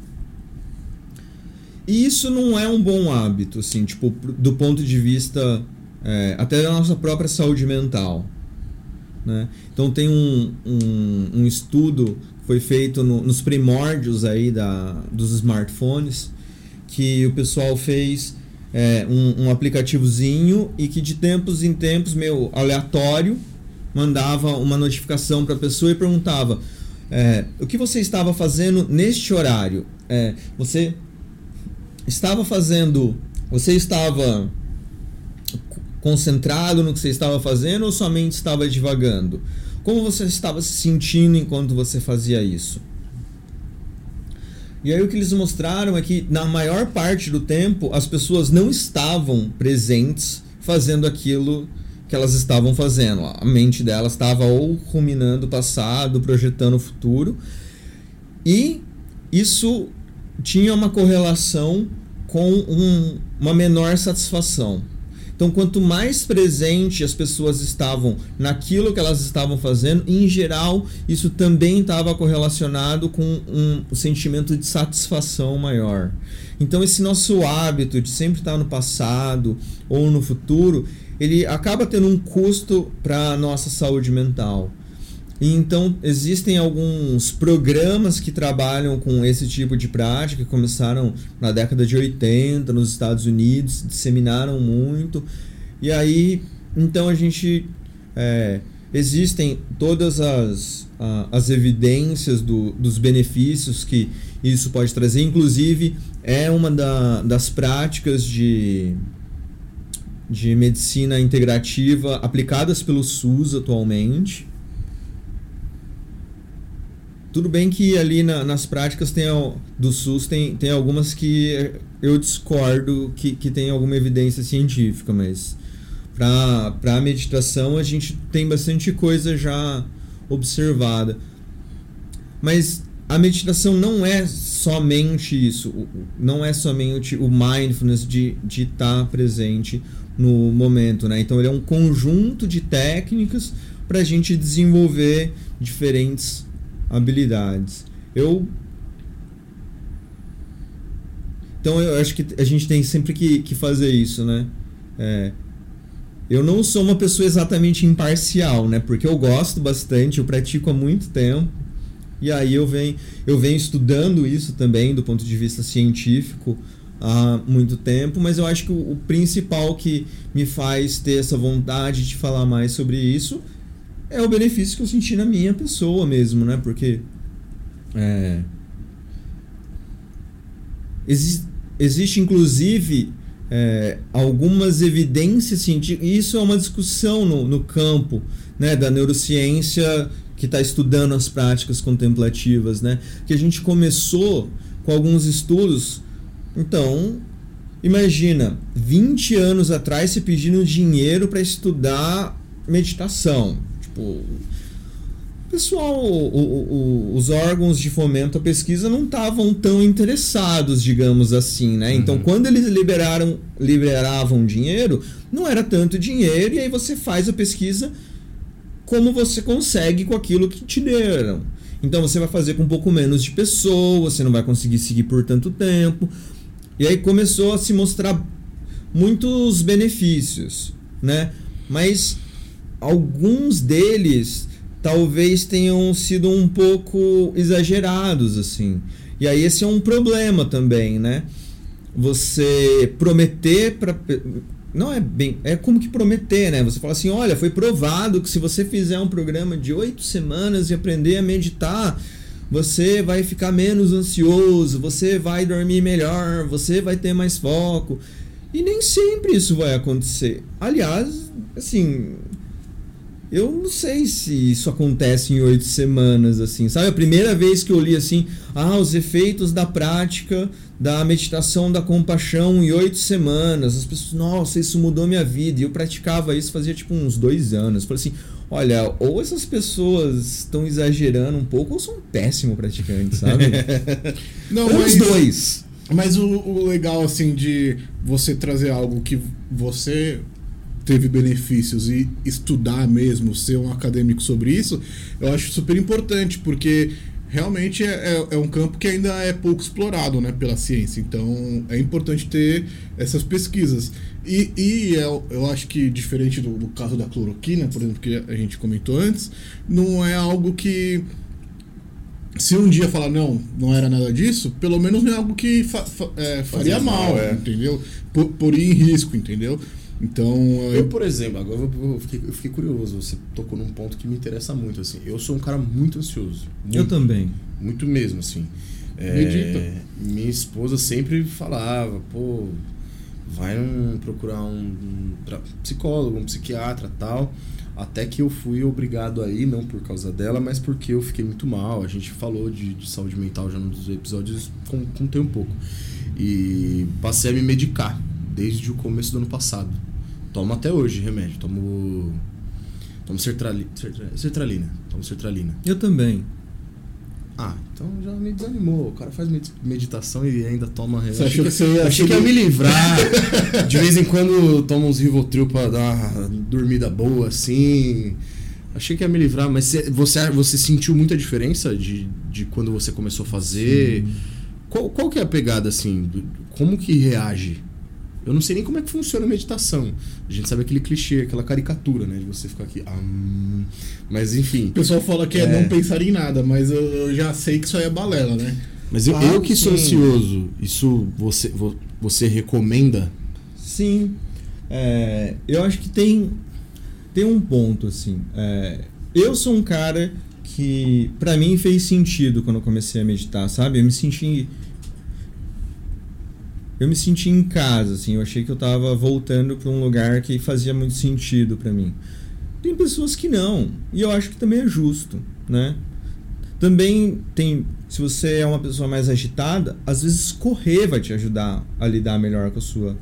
E isso não é um bom hábito, assim, tipo, do ponto de vista é, até da nossa própria saúde mental. Né? Então tem um, um, um estudo que foi feito no, nos primórdios aí da, dos smartphones que o pessoal fez é, um, um, aplicativozinho e que de tempos em tempos, meio aleatório, mandava uma notificação para a pessoa e perguntava é, o que você estava fazendo neste horário. É, você estava fazendo, você estava concentrado no que você estava fazendo ou somente estava divagando? Como você estava se sentindo enquanto você fazia isso? E aí o que eles mostraram é que na maior parte do tempo as pessoas não estavam presentes fazendo aquilo que elas estavam fazendo. A mente delas estava ou ruminando o passado, projetando o futuro. E isso tinha uma correlação com um, uma menor satisfação. Então, quanto mais presente as pessoas estavam naquilo que elas estavam fazendo, em geral, isso também estava correlacionado com um, sentimento de satisfação maior. Então, esse nosso hábito de sempre estar no passado ou no futuro, ele acaba tendo um custo para a nossa saúde mental. Então, existem alguns programas que trabalham com esse tipo de prática, que começaram na década de 80 nos Estados Unidos, disseminaram muito. E aí, então a gente. É, existem todas as, as evidências do, dos benefícios que isso pode trazer. Inclusive, é uma da, das práticas de, de medicina integrativa aplicadas pelo SUS atualmente. Tudo bem que ali na, nas práticas tem, do SUS tem, tem algumas que eu discordo que, que tem alguma evidência científica, mas para a meditação a gente tem bastante coisa já observada. Mas a meditação não é somente isso, não é somente o mindfulness de estar tá presente no momento, né? Então ele é um conjunto de técnicas para a gente desenvolver diferentes habilidades. Eu. Então eu acho que a gente tem sempre que, que fazer isso, né? É, eu não sou uma pessoa exatamente imparcial, né? Porque eu gosto bastante, eu pratico há muito tempo. E aí eu venho, eu venho estudando isso também do ponto de vista científico há muito tempo, mas eu acho que o, o principal que me faz ter essa vontade de falar mais sobre isso é o benefício que eu senti na minha pessoa mesmo, né? Porque é, existe, existe inclusive é, algumas evidências científicas. Isso é uma discussão no, no campo né, da neurociência que está estudando as práticas contemplativas, né? Que a gente começou com alguns estudos. Então, imagina, 20 anos atrás se pedindo dinheiro para estudar meditação. Tipo, pessoal, o, o, os órgãos de fomento à pesquisa não estavam tão interessados, digamos assim, né? Então, uhum. quando eles liberaram, liberavam dinheiro, não era tanto dinheiro, e aí você faz a pesquisa como você consegue com aquilo que te deram. Então, você vai fazer com um pouco menos de pessoas, você não vai conseguir seguir por tanto tempo. E aí começou a se mostrar muitos benefícios, né? Mas alguns deles talvez tenham sido um pouco exagerados assim. E aí esse é um problema também, né? Você prometer para não é bem, é como que prometer, né? Você fala assim, olha, foi provado que se você fizer um programa de oito semanas e aprender a meditar, você vai ficar menos ansioso, você vai dormir melhor, você vai ter mais foco. E nem sempre isso vai acontecer. Aliás, assim, eu não sei se isso acontece em oito semanas, assim, sabe? A primeira vez que eu li assim, ah, os efeitos da prática da meditação da compaixão em oito semanas. As pessoas, nossa, isso mudou minha vida. E eu praticava isso fazia tipo uns dois anos. Falei assim, olha, ou essas pessoas estão exagerando um pouco, ou são um péssimo praticante, sabe? (laughs) não, mas, os dois. Mas o, o legal, assim, de você trazer algo que você teve benefícios e estudar mesmo, ser um acadêmico sobre isso, eu acho super importante, porque realmente é, é, é, um campo que ainda é pouco explorado né, pela ciência. Então é importante ter essas pesquisas. E, e eu, é, eu acho que, diferente do, do, caso da cloroquina, por exemplo, que a gente comentou antes, não é algo que. Se um dia falar, não, não era nada disso, pelo menos não é algo que fa, fa, é, faria mal, mal é. entendeu? Por, por ir em risco, entendeu? Então. Eu, por exemplo, agora eu fiquei, eu fiquei, curioso. Você tocou num ponto que me interessa muito. Assim, eu sou um cara muito ansioso. Muito, eu também. Muito mesmo, assim. É, Minha esposa sempre falava, pô, vai um, procurar um, um psicólogo, um psiquiatra tal. Até que eu fui obrigado aí, não por causa dela, mas porque eu fiquei muito mal. A gente falou de, de saúde mental já nos episódios, contei um pouco. E passei a me medicar desde o começo do ano passado. Tomo até hoje remédio, tomo. Tomo sertrali, sertra- sertralina. Tomo sertralina. Eu também. Ah, então já me desanimou. O cara faz med- meditação e ainda toma Você Eu achou que você ia achei que ia me livrar. (laughs) De vez em quando toma uns Rivotril pra dar uma dormida boa, assim. Achei que ia me livrar, mas cê- você, você sentiu muita diferença de, de quando você começou a fazer? Qual, qual que é a pegada, assim? como que reage? Eu não sei nem como é que funciona a meditação. A gente sabe aquele clichê, aquela caricatura, né? De você ficar aqui. ah, hum. mas enfim. O pessoal fala que é, É. não pensar em nada, mas eu, eu já sei que isso aí é balela, né? Mas eu, Ah, eu que sou sim. ansioso, isso você, vo- você recomenda? Sim. É, eu acho que tem, tem um ponto, assim. É, eu sou um cara que, pra mim, fez sentido quando eu comecei a meditar, sabe? Eu me senti. Eu me senti em casa, assim. Eu achei que eu tava voltando pra um lugar que fazia muito sentido pra mim. Tem pessoas que não. E eu acho que também é justo, né? Também tem. Se você é uma pessoa mais agitada, às vezes correr vai te ajudar a lidar melhor com a sua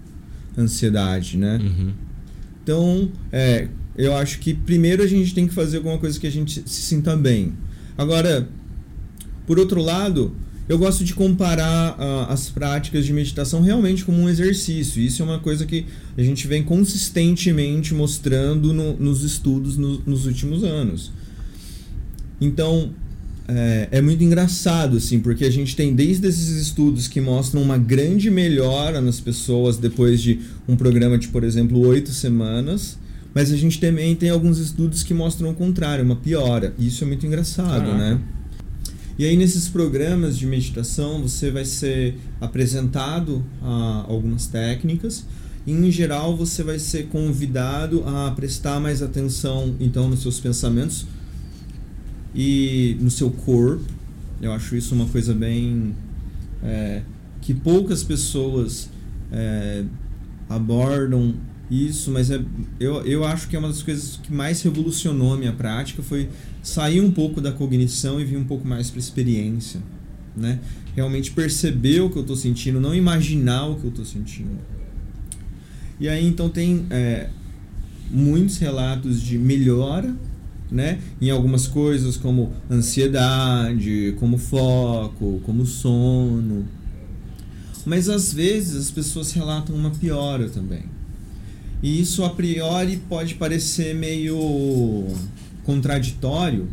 ansiedade, né? Então, é, eu acho que primeiro a gente tem que fazer alguma coisa que a gente se sinta bem. Agora, por outro lado, eu gosto de comparar ah, as práticas de meditação realmente como um exercício. Isso é uma coisa que a gente vem consistentemente mostrando no- nos estudos no- nos últimos anos. Então, é, é muito engraçado, assim, porque a gente tem desde esses estudos que mostram uma grande melhora nas pessoas depois de um programa de, por exemplo, oito semanas, mas a gente também tem alguns estudos que mostram o contrário, uma piora. Isso é muito engraçado, Caraca. né? E aí, nesses programas de meditação, você vai ser apresentado a algumas técnicas. E, em geral, você vai ser convidado a prestar mais atenção, então, nos seus pensamentos e no seu corpo. Eu acho isso uma coisa bem. é, que poucas pessoas é, abordam isso, mas é, eu, eu acho que é uma das coisas que mais revolucionou a minha prática foi sair um pouco da cognição e vir um pouco mais para experiência, né? Realmente perceber o que eu estou sentindo, não imaginar o que eu estou sentindo. E aí então tem é, muitos relatos de melhora, né? Em algumas coisas como ansiedade, como foco, como sono. Mas às vezes as pessoas relatam uma piora também. E isso a priori pode parecer meio contraditório,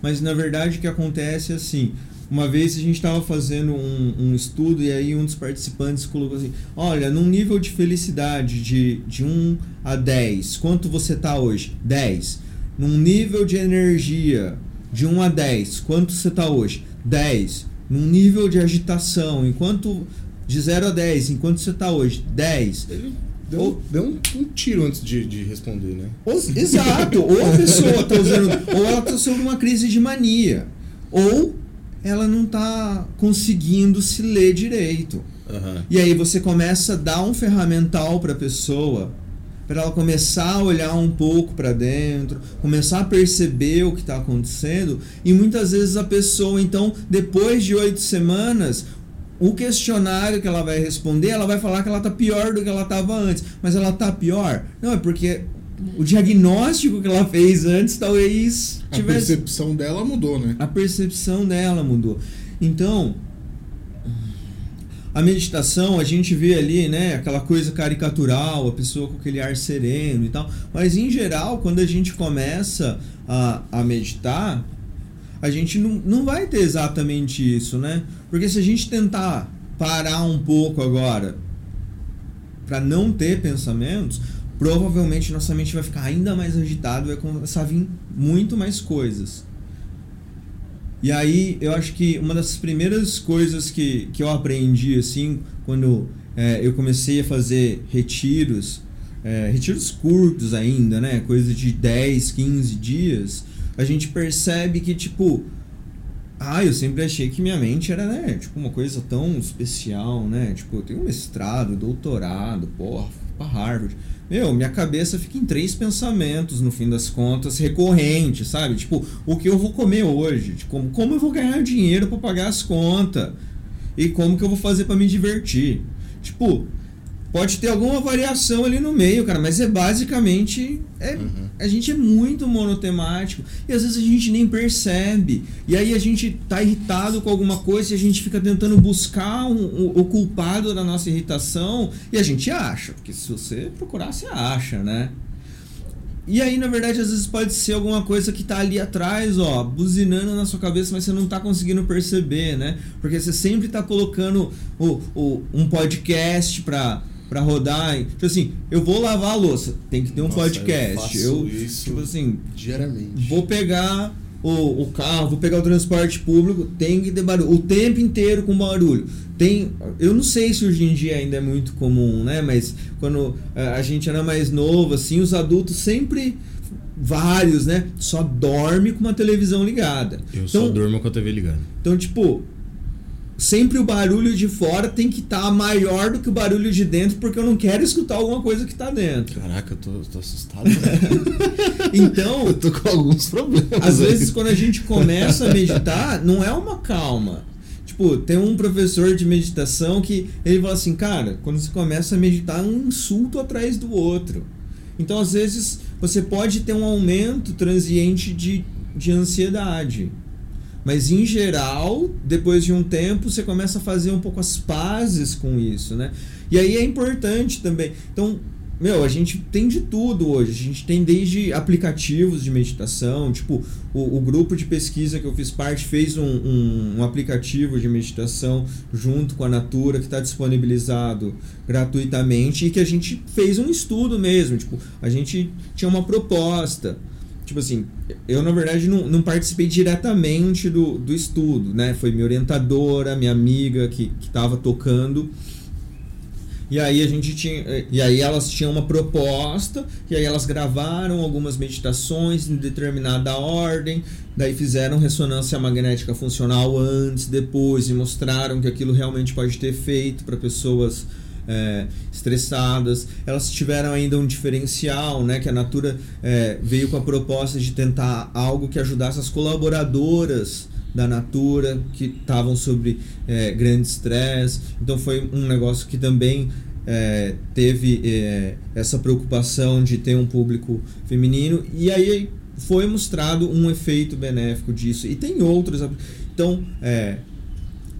mas na verdade o que acontece é assim. Uma vez a gente estava fazendo um, um estudo e aí um dos participantes colocou assim: Olha, num nível de felicidade de, de 1 a 10, quanto você está hoje? 10. Num nível de energia de 1 a 10, quanto você está hoje? 10. Num nível de agitação, enquanto. De 0 a 10, enquanto você está hoje? 10. Deu, deu um, um tiro antes de, de responder, né? Ou- Exato, ou a pessoa está usando, ou ela está sofrendo uma crise de mania, ou ela não está conseguindo se ler direito. Aham. E aí você começa a dar um ferramental para a pessoa, para ela começar a olhar um pouco para dentro, começar a perceber o que está acontecendo, e muitas vezes a pessoa, então, depois de oito semanas, o questionário que ela vai responder, ela vai falar que ela está pior do que ela estava antes. Mas ela está pior? Não, é porque o diagnóstico que ela fez antes talvez A tivesse percepção dela mudou, né? a percepção dela mudou. Então, a meditação, a gente vê ali, né, aquela coisa caricatural, a pessoa com aquele ar sereno e tal. Mas em geral, quando a gente começa a, a meditar, a gente não, não vai ter exatamente isso, né? Porque se a gente tentar parar um pouco agora para não ter pensamentos, provavelmente nossa mente vai ficar ainda mais agitada, vai começar a vir muito mais coisas. E aí, eu acho que uma das primeiras coisas que, que eu aprendi, assim, quando é, eu comecei a fazer retiros, é, retiros curtos ainda, né? Coisa de 10, 15 dias, a gente percebe que, tipo, Ah, eu sempre achei que minha mente era, né, tipo, uma coisa tão especial, né? Tipo, eu tenho mestrado, doutorado, porra, pra Harvard. Meu, minha cabeça fica em três pensamentos, no fim das contas, recorrentes, sabe? Tipo, o que eu vou comer hoje? Tipo, como, como eu vou ganhar dinheiro para pagar as contas? E como que eu vou fazer para me divertir? Tipo, Pode ter alguma variação ali no meio, cara, mas é basicamente. É, uhum. A gente é muito monotemático. E às vezes a gente nem percebe. E aí a gente tá irritado com alguma coisa e a gente fica tentando buscar um, um, o culpado da nossa irritação. E a gente acha. Porque se você procurar, você acha, né? E aí, na verdade, às vezes pode ser alguma coisa que tá ali atrás, ó, buzinando na sua cabeça, mas você não tá conseguindo perceber, né? Porque você sempre tá colocando o, o, um podcast pra para rodar. Tipo assim, eu vou lavar a louça, tem que ter um Nossa, podcast. Eu, eu isso tipo assim, diariamente. Vou pegar o, o carro, vou pegar o transporte público, tem que ter barulho. O tempo inteiro com barulho. Tem, eu não sei se hoje em dia ainda é muito comum, né? Mas quando eh, a gente era mais novo, assim, os adultos sempre vários, né? Só dorme com uma televisão ligada. Eu então, só durmo com a TV ligada. Então, tipo, sempre o barulho de fora tem que estar tá maior do que o barulho de dentro, porque eu não quero escutar alguma coisa que está dentro. Caraca, eu tô, tô assustado. Né? (laughs) então. (laughs) eu tô com alguns problemas. Às aí. vezes, quando a gente começa a meditar, não é uma calma. Tipo, tem um professor de meditação que ele fala assim, cara, quando você começa a meditar, é um insulto atrás do outro. Então, às vezes, você pode ter um aumento transiente de, de ansiedade. Mas em geral, depois de um tempo, você começa a fazer um pouco as pazes com isso, né? E aí é importante também. Então, meu, a gente tem de tudo hoje. A gente tem desde aplicativos de meditação, tipo, o, o grupo de pesquisa que eu fiz parte fez um, um, um aplicativo de meditação junto com a Natura que está disponibilizado gratuitamente e que a gente fez um estudo mesmo. Tipo, a gente tinha uma proposta tipo assim, eu na verdade não, não participei diretamente do, do estudo, né? Foi minha orientadora, minha amiga que estava tocando. E aí a gente tinha. E aí elas tinham uma proposta, e aí elas gravaram algumas meditações em determinada ordem, daí fizeram ressonância magnética funcional antes, depois, e mostraram que aquilo realmente pode ter efeito para pessoas é, estressadas. Elas tiveram ainda um diferencial, né? Que a Natura é, veio com a proposta de tentar algo que ajudasse as colaboradoras da Natura que estavam sobre é, grande estresse. Então foi um negócio que também é, teve é, essa preocupação de ter um público feminino e aí foi mostrado um efeito benéfico disso e tem outros então é,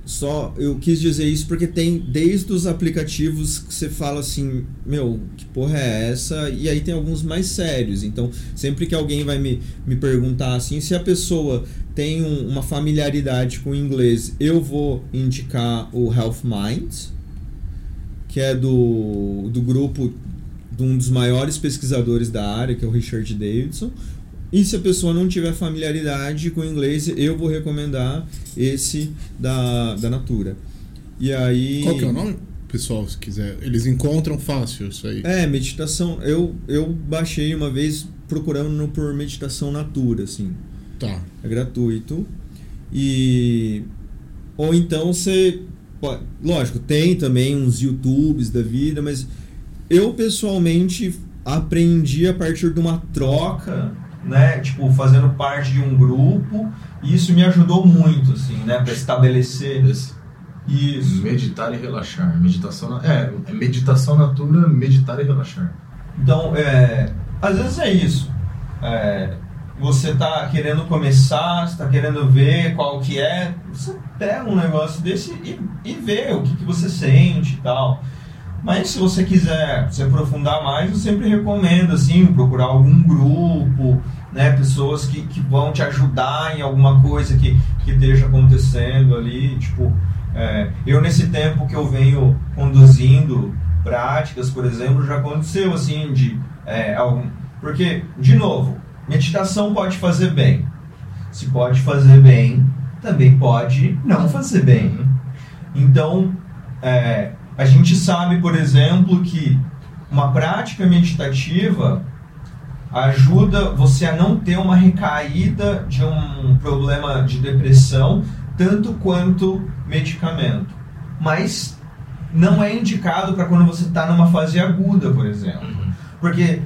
só eu quis dizer isso porque tem desde os aplicativos que você fala assim, meu, que porra é essa? E aí tem alguns mais sérios. Então, sempre que alguém vai me, me perguntar assim, se a pessoa tem um, uma familiaridade com o inglês, eu vou indicar o Health Minds, que é do, do grupo de um dos maiores pesquisadores da área, que é o Richard Davidson. E se a pessoa não tiver familiaridade com o inglês, eu vou recomendar esse da, da Natura. E aí. Qual que é o nome? Pessoal, se quiser. Eles encontram fácil isso aí. É, meditação. Eu, eu baixei uma vez procurando por meditação Natura, assim. Tá. É gratuito. E. Ou então você. Pode... Lógico, tem também uns YouTubes da vida, mas eu pessoalmente aprendi a partir de uma troca né, tipo, fazendo parte de um grupo, e isso me ajudou muito, assim, né, para estabelecer Esse. isso. Meditar e relaxar. Meditação, é, é meditação natura, meditar e relaxar. Então, é, às vezes é isso. É, você está querendo começar, está querendo ver qual que é, você pega um negócio desse e, e vê o que, que você sente e tal. Mas se você quiser se aprofundar mais, eu sempre recomendo assim, procurar algum grupo, né, pessoas que, que vão te ajudar em alguma coisa que, que esteja acontecendo ali. Tipo, é, eu nesse tempo que eu venho conduzindo práticas, por exemplo, já aconteceu assim de é, algum, porque de novo, meditação pode fazer bem. Se pode fazer bem, também pode não fazer bem. Então, é, a gente sabe, por exemplo, que uma prática meditativa, ajuda você a não ter uma recaída de um problema de depressão, tanto quanto medicamento. Mas não é indicado para quando você está numa fase aguda, por exemplo. Porque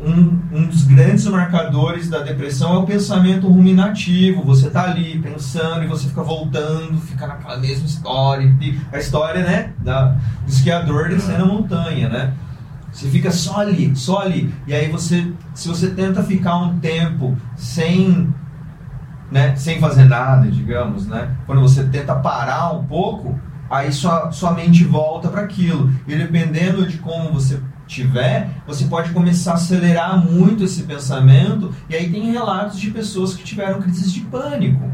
um, um dos grandes marcadores da depressão é o pensamento ruminativo. Você tá ali pensando e você fica voltando, fica naquela mesma história. A história, né, da, do esquiador descendo a montanha, né? Você fica só ali, só ali. E aí você, se você tenta ficar um tempo sem, né, sem fazer nada, digamos, né? Quando você tenta parar um pouco, aí sua, sua mente volta para aquilo. E dependendo de como você tiver, você pode começar a acelerar muito esse pensamento. E aí tem relatos de pessoas que tiveram crises de pânico.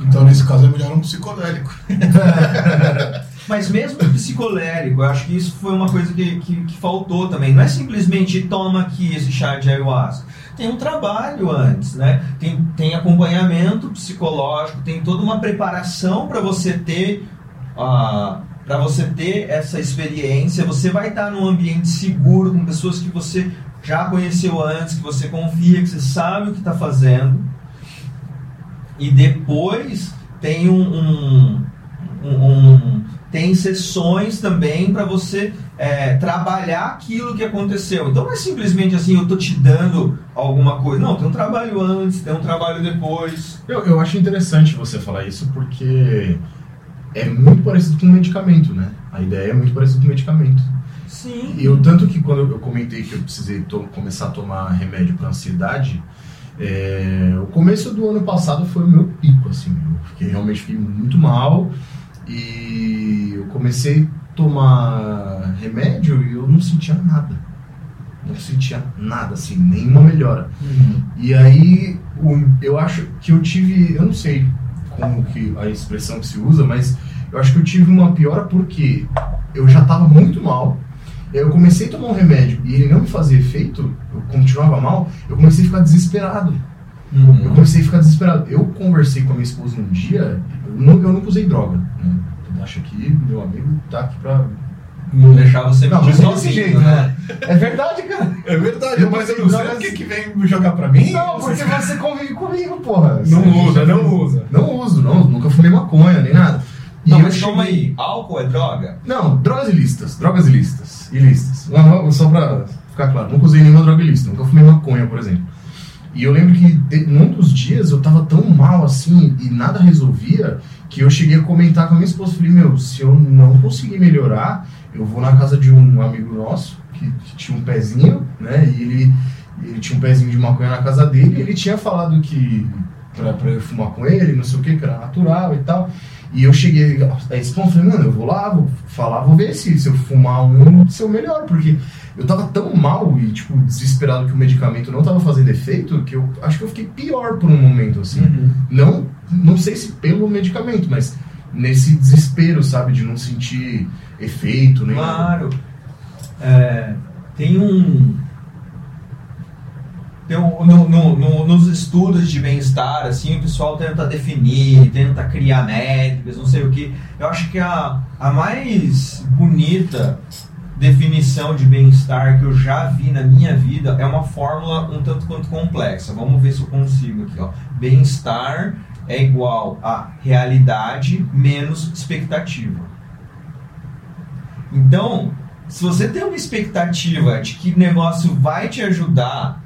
Então, nesse caso, é melhor um psicodélico. (laughs) Mas mesmo o psicodélico, eu acho que isso foi uma coisa que, que, que, faltou também. Não é simplesmente toma aqui esse chá de ayahuasca. Tem um trabalho antes, né? Tem, tem acompanhamento psicológico, tem toda uma preparação para você ter uh, para você ter essa experiência, você vai estar num ambiente seguro, com pessoas que você já conheceu antes, que você confia, que você sabe o que está fazendo. E depois tem um, um, um, tem sessões também para você é, trabalhar aquilo que aconteceu. Então não é simplesmente assim, eu estou te dando alguma coisa. Não, tem um trabalho antes, tem um trabalho depois. Eu, eu acho interessante você falar isso porque é muito parecido com um medicamento, né? A ideia é muito parecida com um medicamento. Sim. E eu, tanto que quando eu comentei que eu precisei começar a tomar remédio para ansiedade, é, o começo do ano passado foi o meu pico, assim. Eu fiquei, realmente fiquei muito mal e eu comecei a tomar remédio e eu não sentia nada. Não sentia nada, assim, nenhuma melhora. Uhum. E aí, eu acho que eu tive, eu não sei como que a expressão que se usa, mas eu acho que eu tive uma piora porque eu já estava muito mal. Eu comecei a tomar um remédio e ele não me fazia efeito, eu continuava mal, eu comecei a ficar desesperado. Uhum. Eu comecei a ficar desesperado. Eu conversei com a minha esposa um dia, eu nunca, eu nunca usei droga. Né? Acho que meu amigo tá aqui pra não deixar você não, desse jeito, né? É verdade, cara. É verdade, mas eu não sei o que, que vem jogar pra mim. Não, porque você convive comigo, porra. Não usa, não usa. Não uso, não. Nunca fumei maconha, nem nada. E não, mas cheguei... calma aí. Álcool é droga? Não, drogas ilícitas. Drogas ilícitas. Ilícitas. Só pra ficar claro. Nunca usei nenhuma droga ilícita. Nunca fumei maconha, por exemplo. E eu lembro que num dos dias eu tava tão mal assim e nada resolvia que eu cheguei a comentar com a minha esposa. Falei, meu, se eu não conseguir melhorar, eu vou na casa de um amigo nosso que, que tinha um pezinho, né? E ele, ele tinha um pezinho de maconha na casa dele e ele tinha falado que pra, pra eu fumar com ele, não sei o que, que era natural e tal. E eu cheguei a esse ponto, falei, mano, eu vou lá, vou falar, vou ver se, se eu fumar um, se eu melhor, porque eu tava tão mal e, tipo, desesperado que o medicamento não tava fazendo efeito, que eu acho que eu fiquei pior por um momento, assim. Uhum. Não, não sei se pelo medicamento, mas nesse desespero, sabe, de não sentir efeito, nem Claro. É, tem um. Tem um no, no, no, nos estudos de bem-estar, assim, o pessoal tenta definir, tenta criar métricas, não sei o que. Eu acho que a, a mais bonita definição de bem-estar que eu já vi na minha vida é uma fórmula um tanto quanto complexa. Vamos ver se eu consigo aqui. Bem-estar é igual a realidade menos expectativa. Então, se você tem uma expectativa de que o negócio vai te ajudar,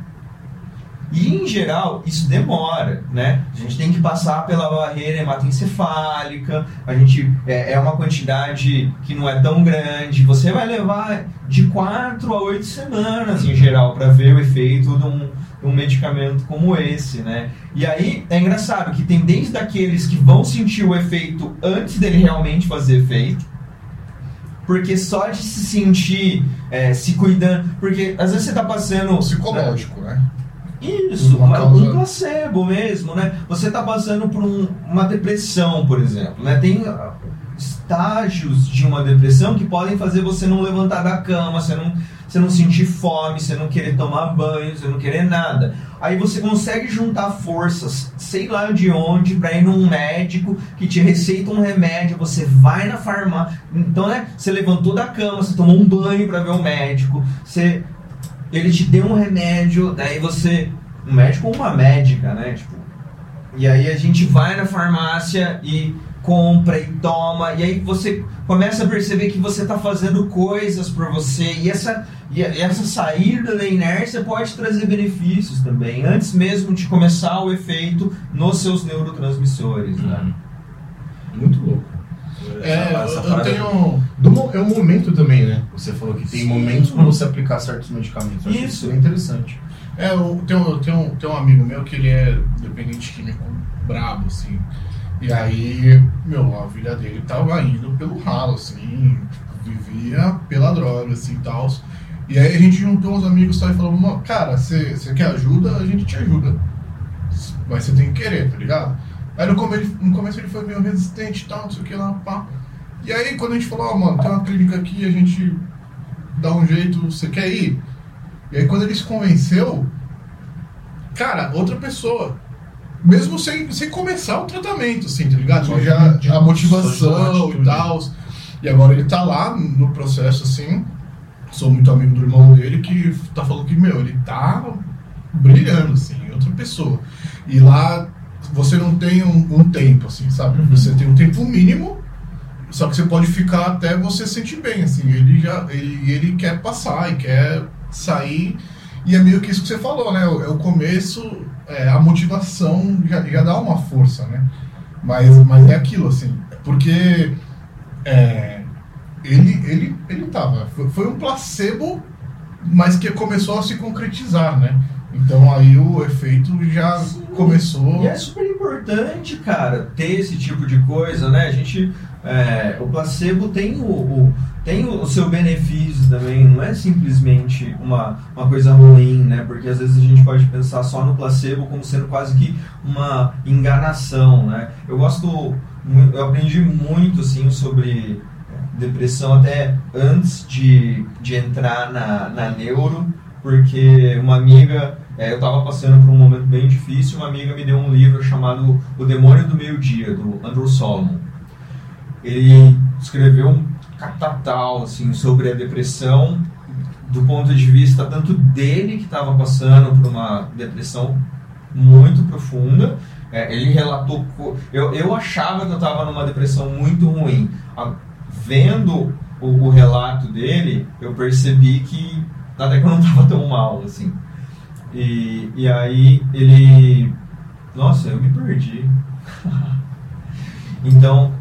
e em geral isso demora, né? A gente tem que passar pela barreira hematoencefálica, a gente é, é uma quantidade que não é tão grande. Você vai levar de 4 a 8 semanas em geral para ver o efeito de um, um medicamento como esse, né? E aí é engraçado que tem desde aqueles que vão sentir o efeito antes dele realmente fazer efeito, porque só de se sentir é, se cuidando, porque às vezes você tá passando psicológico, né? Isso, uma causa... um placebo mesmo, né? Você tá passando por um, uma depressão, por exemplo, né? Tem estágios de uma depressão que podem fazer você não levantar da cama, você não, você não sentir fome, você não querer tomar banho, você não querer nada. Aí você consegue juntar forças, sei lá de onde, para ir num médico que te receita um remédio, você vai na farmácia. Então, né? Você levantou da cama, você tomou um banho para ver o médico, você ele te deu um remédio, daí você. Um médico ou uma médica, né? Tipo, e aí a gente vai na farmácia e compra e toma, e aí você começa a perceber que você está fazendo coisas para você, e essa, e essa saída da inércia pode trazer benefícios também, antes mesmo de começar o efeito nos seus neurotransmissores. Né? Muito louco. É, eu, eu tenho. Do, é um momento também, né? Você falou que tem Sim. momentos para você aplicar certos medicamentos. Isso. isso é interessante. É, eu tenho, eu tenho, tenho um amigo meu que ele é dependente químico brabo, assim. E aí, meu, a vida dele tava indo pelo ralo, assim, vivia pela droga, assim, tal. E aí a gente juntou uns amigos tal, e falou, cara, você quer ajuda? A gente te ajuda. Mas você tem que querer, tá ligado? Aí no começo, no começo ele foi meio resistente e tal, não sei o que lá, pá. E aí quando a gente falou, ó, oh, mano, tem uma clínica aqui, a gente dá um jeito, você quer ir? E aí quando ele se convenceu, cara, outra pessoa mesmo sem, sem começar o tratamento, assim, tá ligado? Só já, já a motivação e tal. E agora ele tá lá no processo, assim. Sou muito amigo do irmão dele que tá falando que, meu, ele tá brilhando, assim, outra pessoa. E lá você não tem um, um tempo, assim, sabe? Uhum. Você tem um tempo mínimo, só que você pode ficar até você sentir bem, assim. Ele já ele, ele quer passar e quer sair. E é meio que isso que você falou, né? É o começo é, a motivação já, já dá uma força, né? Mas, mas é aquilo, assim, porque é, ele, ele, ele tava, foi, um placebo, mas que começou a se concretizar, né? Então aí o efeito já Sim. começou. E é super importante, cara, ter esse tipo de coisa, né? A gente. É, o placebo tem o, o tem o seu benefício também, não é simplesmente uma, uma coisa ruim, né? Porque às vezes a gente pode pensar só no placebo como sendo quase que uma enganação, né? Eu gosto, eu aprendi muito, assim, sobre depressão até antes de, de entrar na, na neuro, porque uma amiga, é, eu estava passando por um momento bem difícil, uma amiga me deu um livro chamado O Demônio do Meio Dia, do Andrew Solomon. Ele escreveu um catatal assim, sobre a depressão do ponto de vista tanto dele que estava passando por uma depressão muito profunda. É, ele relatou. Eu, eu achava que eu estava numa depressão muito ruim. A, vendo o, o, relato dele, eu percebi que até que eu não estava tão mal assim. E, e aí ele. Nossa, eu me perdi. (laughs) então.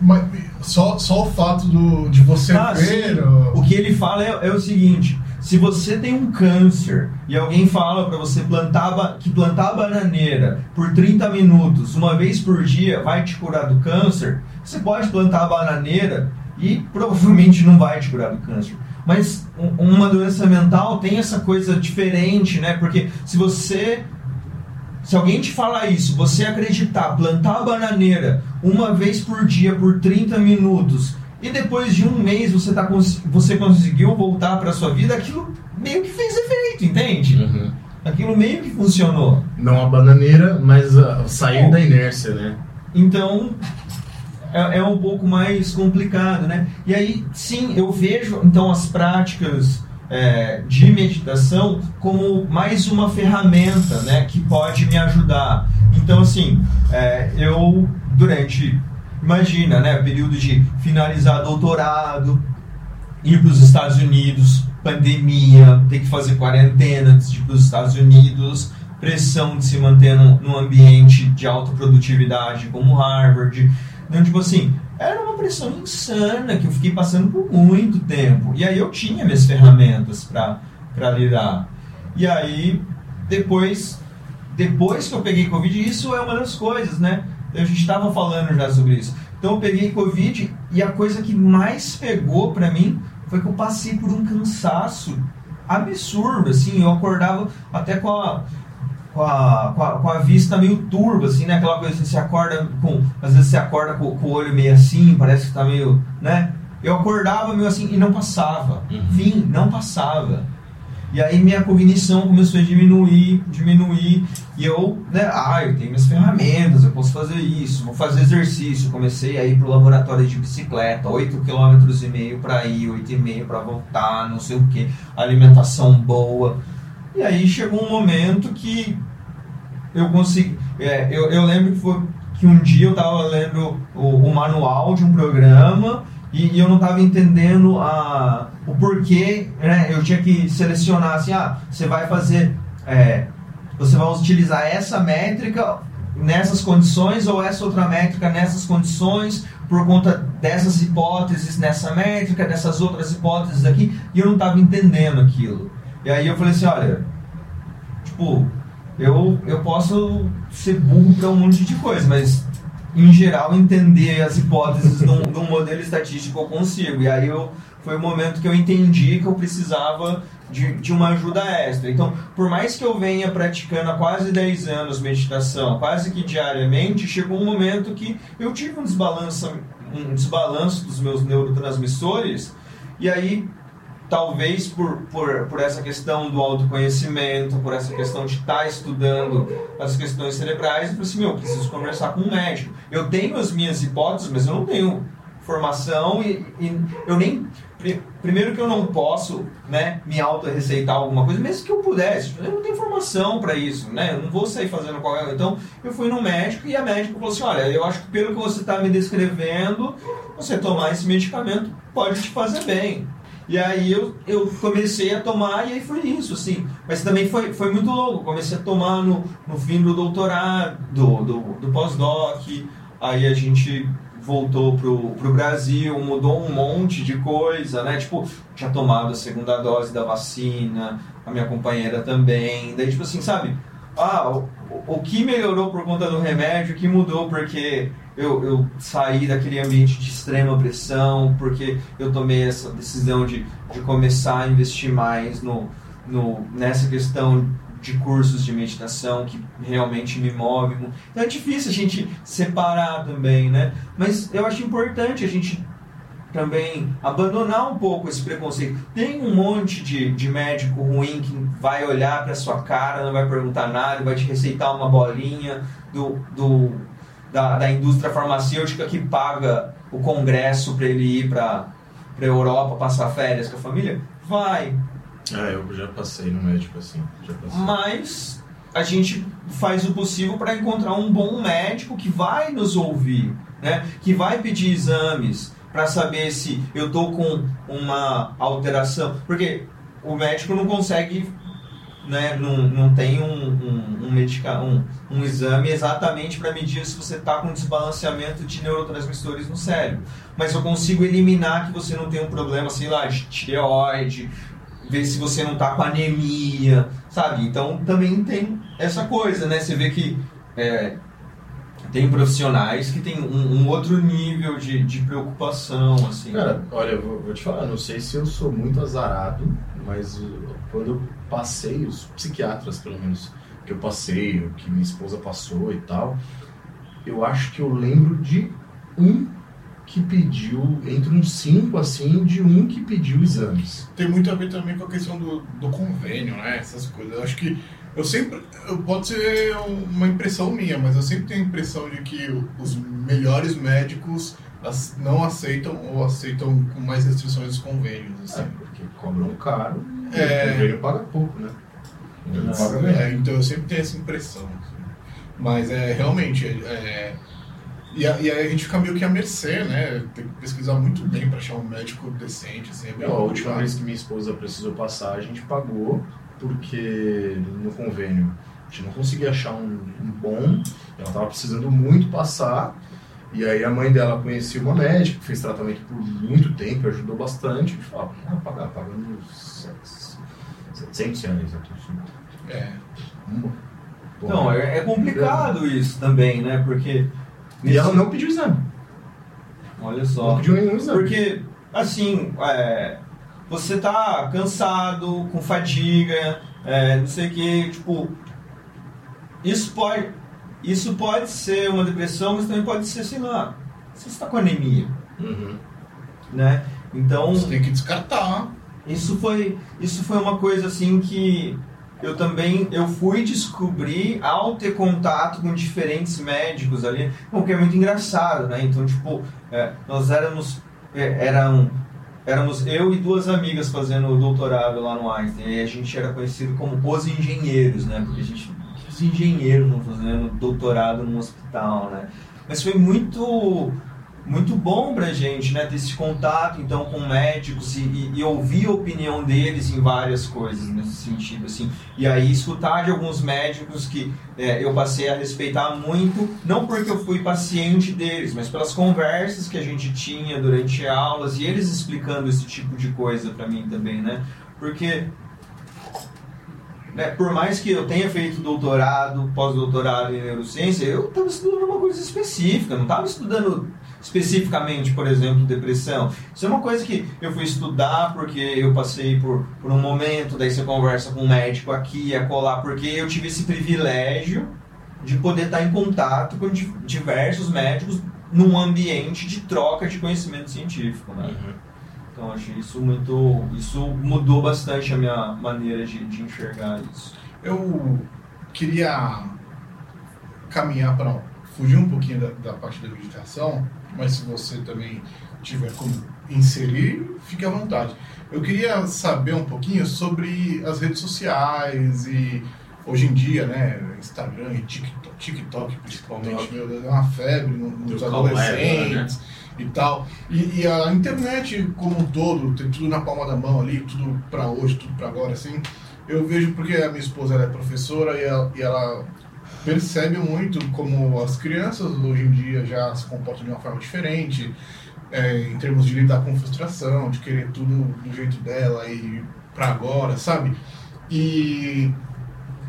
Mas, só, só o fato do, de você ah, ver. O... o que ele fala é, é, o seguinte: se você tem um câncer e alguém fala para você plantar, que plantar bananeira por 30 minutos, uma vez por dia, vai te curar do câncer, você pode plantar a bananeira e provavelmente não vai te curar do câncer. Mas uma doença mental tem essa coisa diferente, né? Porque se você se alguém te falar isso, você acreditar, plantar a bananeira uma vez por dia por 30 minutos e depois de um mês você, tá, você conseguiu voltar para sua vida, aquilo meio que fez efeito, entende? Uhum. Aquilo meio que funcionou. Não a bananeira, mas a sair da inércia, né? Então, é, é, um pouco mais complicado, né? E aí, sim, eu vejo então as práticas é, de meditação como mais uma ferramenta né, que pode me ajudar. Então, assim, é, eu durante, imagina, né, período de finalizar doutorado, ir para os Estados Unidos, pandemia, ter que fazer quarentena antes de ir para os Estados Unidos, pressão de se manter num, ambiente de alta produtividade como Harvard. Então, tipo assim, era uma pressão insana que eu fiquei passando por muito tempo. E aí eu tinha minhas ferramentas para lidar. E aí, depois, depois que eu peguei Covid, isso é uma das coisas, né? A gente estava falando já sobre isso. Então eu peguei Covid e a coisa que mais pegou para mim foi que eu passei por um cansaço absurdo, assim. Eu acordava até com a com a, com a, com a, vista meio turva, assim, né? Aquela coisa assim, você acorda com. Às vezes você acorda com, com, o olho meio assim, parece que tá meio. né? Eu acordava meio assim e não passava. Uhum. Enfim, não passava. E aí minha cognição começou a diminuir, diminuir, e eu, né, ah, eu tenho minhas ferramentas, eu posso fazer isso, vou fazer exercício. Comecei a ir pro laboratório de bicicleta, 8 km e meio para ir, 8,5 para voltar, não sei o que, alimentação boa. E aí chegou um momento que eu consegui, é, eu, eu lembro que foi que um dia eu estava lendo o, o, manual de um programa e, e eu não estava entendendo a, o porquê, né? Eu tinha que selecionar assim, ah, você vai fazer, é, você vai utilizar essa métrica nessas condições ou essa outra métrica nessas condições por conta dessas hipóteses nessa métrica, dessas outras hipóteses aqui, e eu não estava entendendo aquilo. E aí eu falei assim, olha, tipo, eu, eu posso ser burro para um monte de coisa, mas em geral entender as hipóteses de um, de um modelo estatístico eu consigo. E aí eu, foi o momento que eu entendi que eu precisava de, de uma ajuda extra. Então, por mais que eu venha praticando há quase 10 anos meditação, quase que diariamente, chegou um momento que eu tive um desbalanço, um desbalanço dos meus neurotransmissores, e aí talvez por, por, por essa questão do autoconhecimento, por essa questão de estar tá estudando as questões cerebrais, eu falei assim, meu, eu preciso conversar com um médico. Eu tenho as minhas hipóteses, mas eu não tenho formação e, e eu nem... Primeiro que eu não posso né, me auto-receitar alguma coisa, mesmo que eu pudesse. Eu não tenho formação para isso, né? Eu não vou sair fazendo qualquer Então, eu fui no médico e a médica falou assim, olha, eu acho que pelo que você está me descrevendo, você tomar esse medicamento pode te fazer bem. E aí eu, eu comecei a tomar e aí foi isso, assim. Mas também foi, foi muito louco. Comecei a tomar no, no fim do doutorado, do, do, do pós-doc. Aí a gente voltou pro, pro Brasil, mudou um monte de coisa, né? Tipo, tinha tomado a segunda dose da vacina, a minha companheira também. Daí, tipo assim, sabe? Ah, o, o que melhorou por conta do remédio, o que mudou porque eu, eu saí daquele ambiente de extrema pressão, porque eu tomei essa decisão de, de começar a investir mais no, no, nessa questão de cursos de meditação que realmente me movem. Então é difícil a gente separar também, né? Mas eu acho importante a gente também abandonar um pouco esse preconceito. Tem um monte de, de médico ruim que vai olhar para sua cara, não vai perguntar nada, vai te receitar uma bolinha do, do da, da indústria farmacêutica que paga o congresso para ele ir para a Europa passar férias com a família? Vai. Ah, eu já passei no médico assim. Mas a gente faz o possível para encontrar um bom médico que vai nos ouvir, né? que vai pedir exames para saber se eu estou com uma alteração. Porque o médico não consegue né, não, não tem um, um, um, medica, um, um exame exatamente para medir se você está com desbalanceamento de neurotransmissores no cérebro. Mas eu consigo eliminar que você não tem um problema, sei lá, de tireoide, ver se você não está com anemia, sabe? Então também tem essa coisa, né? Você vê que é, tem profissionais que tem um, um, outro nível de, de preocupação, assim. Cara, olha, eu vou, vou, te falar, não sei se eu sou muito azarado, mas quando eu passei, os psiquiatras, pelo menos, que eu passei, o que minha esposa passou e tal, eu acho que eu lembro de um que pediu, entre uns cinco, assim, de um que pediu exames. Tem muito a ver também com a questão do, do convênio, né? Essas coisas. Eu acho que eu sempre. Pode ser uma impressão minha, mas eu sempre tenho a impressão de que os melhores médicos não aceitam ou aceitam com mais restrições os convênios. Assim. É, cobram caro é... o convênio paga pouco, né? Paga é, então eu sempre tenho essa impressão. Assim. Mas é realmente. É, e, a, e aí a gente fica meio que à mercê, né? Tem que pesquisar muito bem para achar um médico decente. Assim, é a última vez que minha esposa precisou passar, a gente pagou, porque no convênio a gente não conseguia achar um, um bom, ela estava precisando muito passar. E aí a mãe dela conhecia uma médica, fez tratamento por muito tempo, ajudou bastante. A gente falava, ah, pagar, pagando 700 reais. É. Não, é, é complicado isso também, né? Porque e ela não pediu exame. Olha só. Não pediu nenhum exame. Porque, assim, é, você tá cansado, com fadiga, é, não sei o que, tipo. Isso pode, isso pode ser uma depressão, mas também pode ser, sei lá, você está com anemia. Uhum. Né? Então. Você tem que descartar. isso foi, isso foi uma coisa assim que eu também eu fui descobrir ao ter contato com diferentes médicos ali, o que é muito engraçado, né? Então, tipo, é, nós éramos é, eram éramos eu e duas amigas fazendo o doutorado lá no Einstein, e a gente era conhecido como os engenheiros, né? Porque a gente os engenheiros fazendo doutorado num hospital, né? Mas foi muito muito bom pra gente, né, ter esse contato então com médicos e, e, e, ouvir a opinião deles em várias coisas nesse sentido, assim. E aí escutar de alguns médicos que é, eu passei a respeitar muito, não porque eu fui paciente deles, mas pelas conversas que a gente tinha durante aulas e eles explicando esse tipo de coisa para mim também, né? Porque né, por mais que eu tenha feito doutorado, pós-doutorado em neurociência, eu estava estudando uma coisa específica, não estava estudando especificamente, por exemplo, depressão. Isso é uma coisa que eu fui estudar porque eu passei por, por um momento, daí você conversa com um médico aqui, a colar, porque eu tive esse privilégio de poder estar em contato com diversos médicos num ambiente de troca de conhecimento científico, né? Uhum. Então achei isso muito, isso mudou bastante a minha maneira de, de enxergar isso. Eu queria caminhar para fugir um pouquinho da, da parte da meditação mas se você também tiver como inserir, fique à vontade. Eu queria saber um pouquinho sobre as redes sociais e hoje em dia, né, Instagram e TikTok, TikTok principalmente, TikTok. meu Deus, é uma febre nos adolescentes né? E tal. E, e, a internet como um todo, tem tudo na palma da mão ali, tudo para hoje, tudo para agora, assim. Eu vejo porque a minha esposa é professora e ela, e ela percebe muito como as crianças hoje em dia já se comportam de uma forma diferente, é, em termos de lidar com frustração, de querer tudo do jeito dela e para agora, sabe? E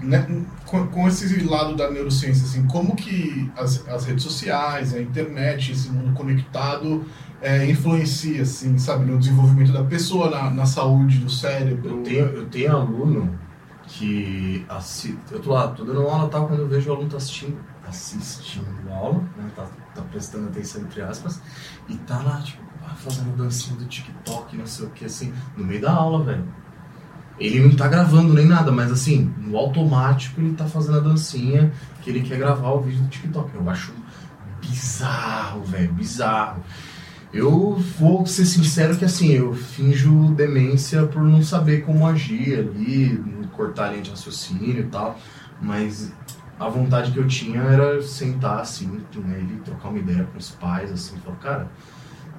né, com, com, esse lado da neurociência, assim, como que as, as redes sociais, a internet, esse mundo conectado é, influencia, assim, sabe, no desenvolvimento da pessoa, na, na saúde do cérebro? Eu tenho, eu tenho aluno que assi... eu tô lá, tô dando aula tal, quando eu vejo o aluno tá assistindo, assistindo a aula, né, tá, tá prestando atenção entre aspas, e tá lá, tipo, ah, fazendo dancinha do TikTok, não sei o que, assim, no meio da aula, velho. Ele não tá gravando nem nada, mas assim, no automático ele tá fazendo a dancinha que ele quer gravar o vídeo do TikTok. Eu acho bizarro, velho, bizarro. Eu vou ser sincero que assim, eu finjo demência por não saber como agir ali, cortar a linha de raciocínio e tal, mas a vontade que eu tinha era sentar assim, né, e trocar uma ideia com os pais, assim, falar, cara,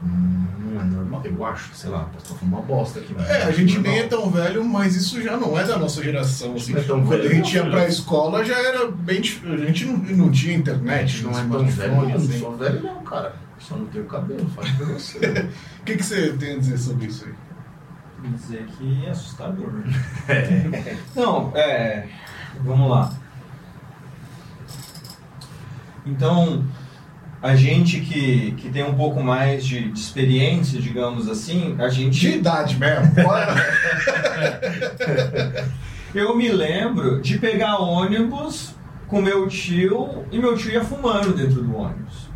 hum, não é normal, eu acho, sei lá, posso estar falando uma bosta aqui. É, a gente nem é tão velho, mas isso já não é da nossa geração. Assim. É Quando velho, a gente ia pra escola já era bem A gente não, não tinha internet, não é tão velho. Não, assim. não sou velho não, cara. Só não tenho cabelo, faz pra você. (laughs) O que, que você tem a dizer sobre isso aí? dizer que é assustador. (laughs) É. Não, é. Vamos lá. Então, a gente que, que tem um pouco mais de, de experiência, digamos assim, a gente. De idade mesmo. (laughs) Eu me lembro de pegar ônibus com meu tio e meu tio ia fumando dentro do ônibus.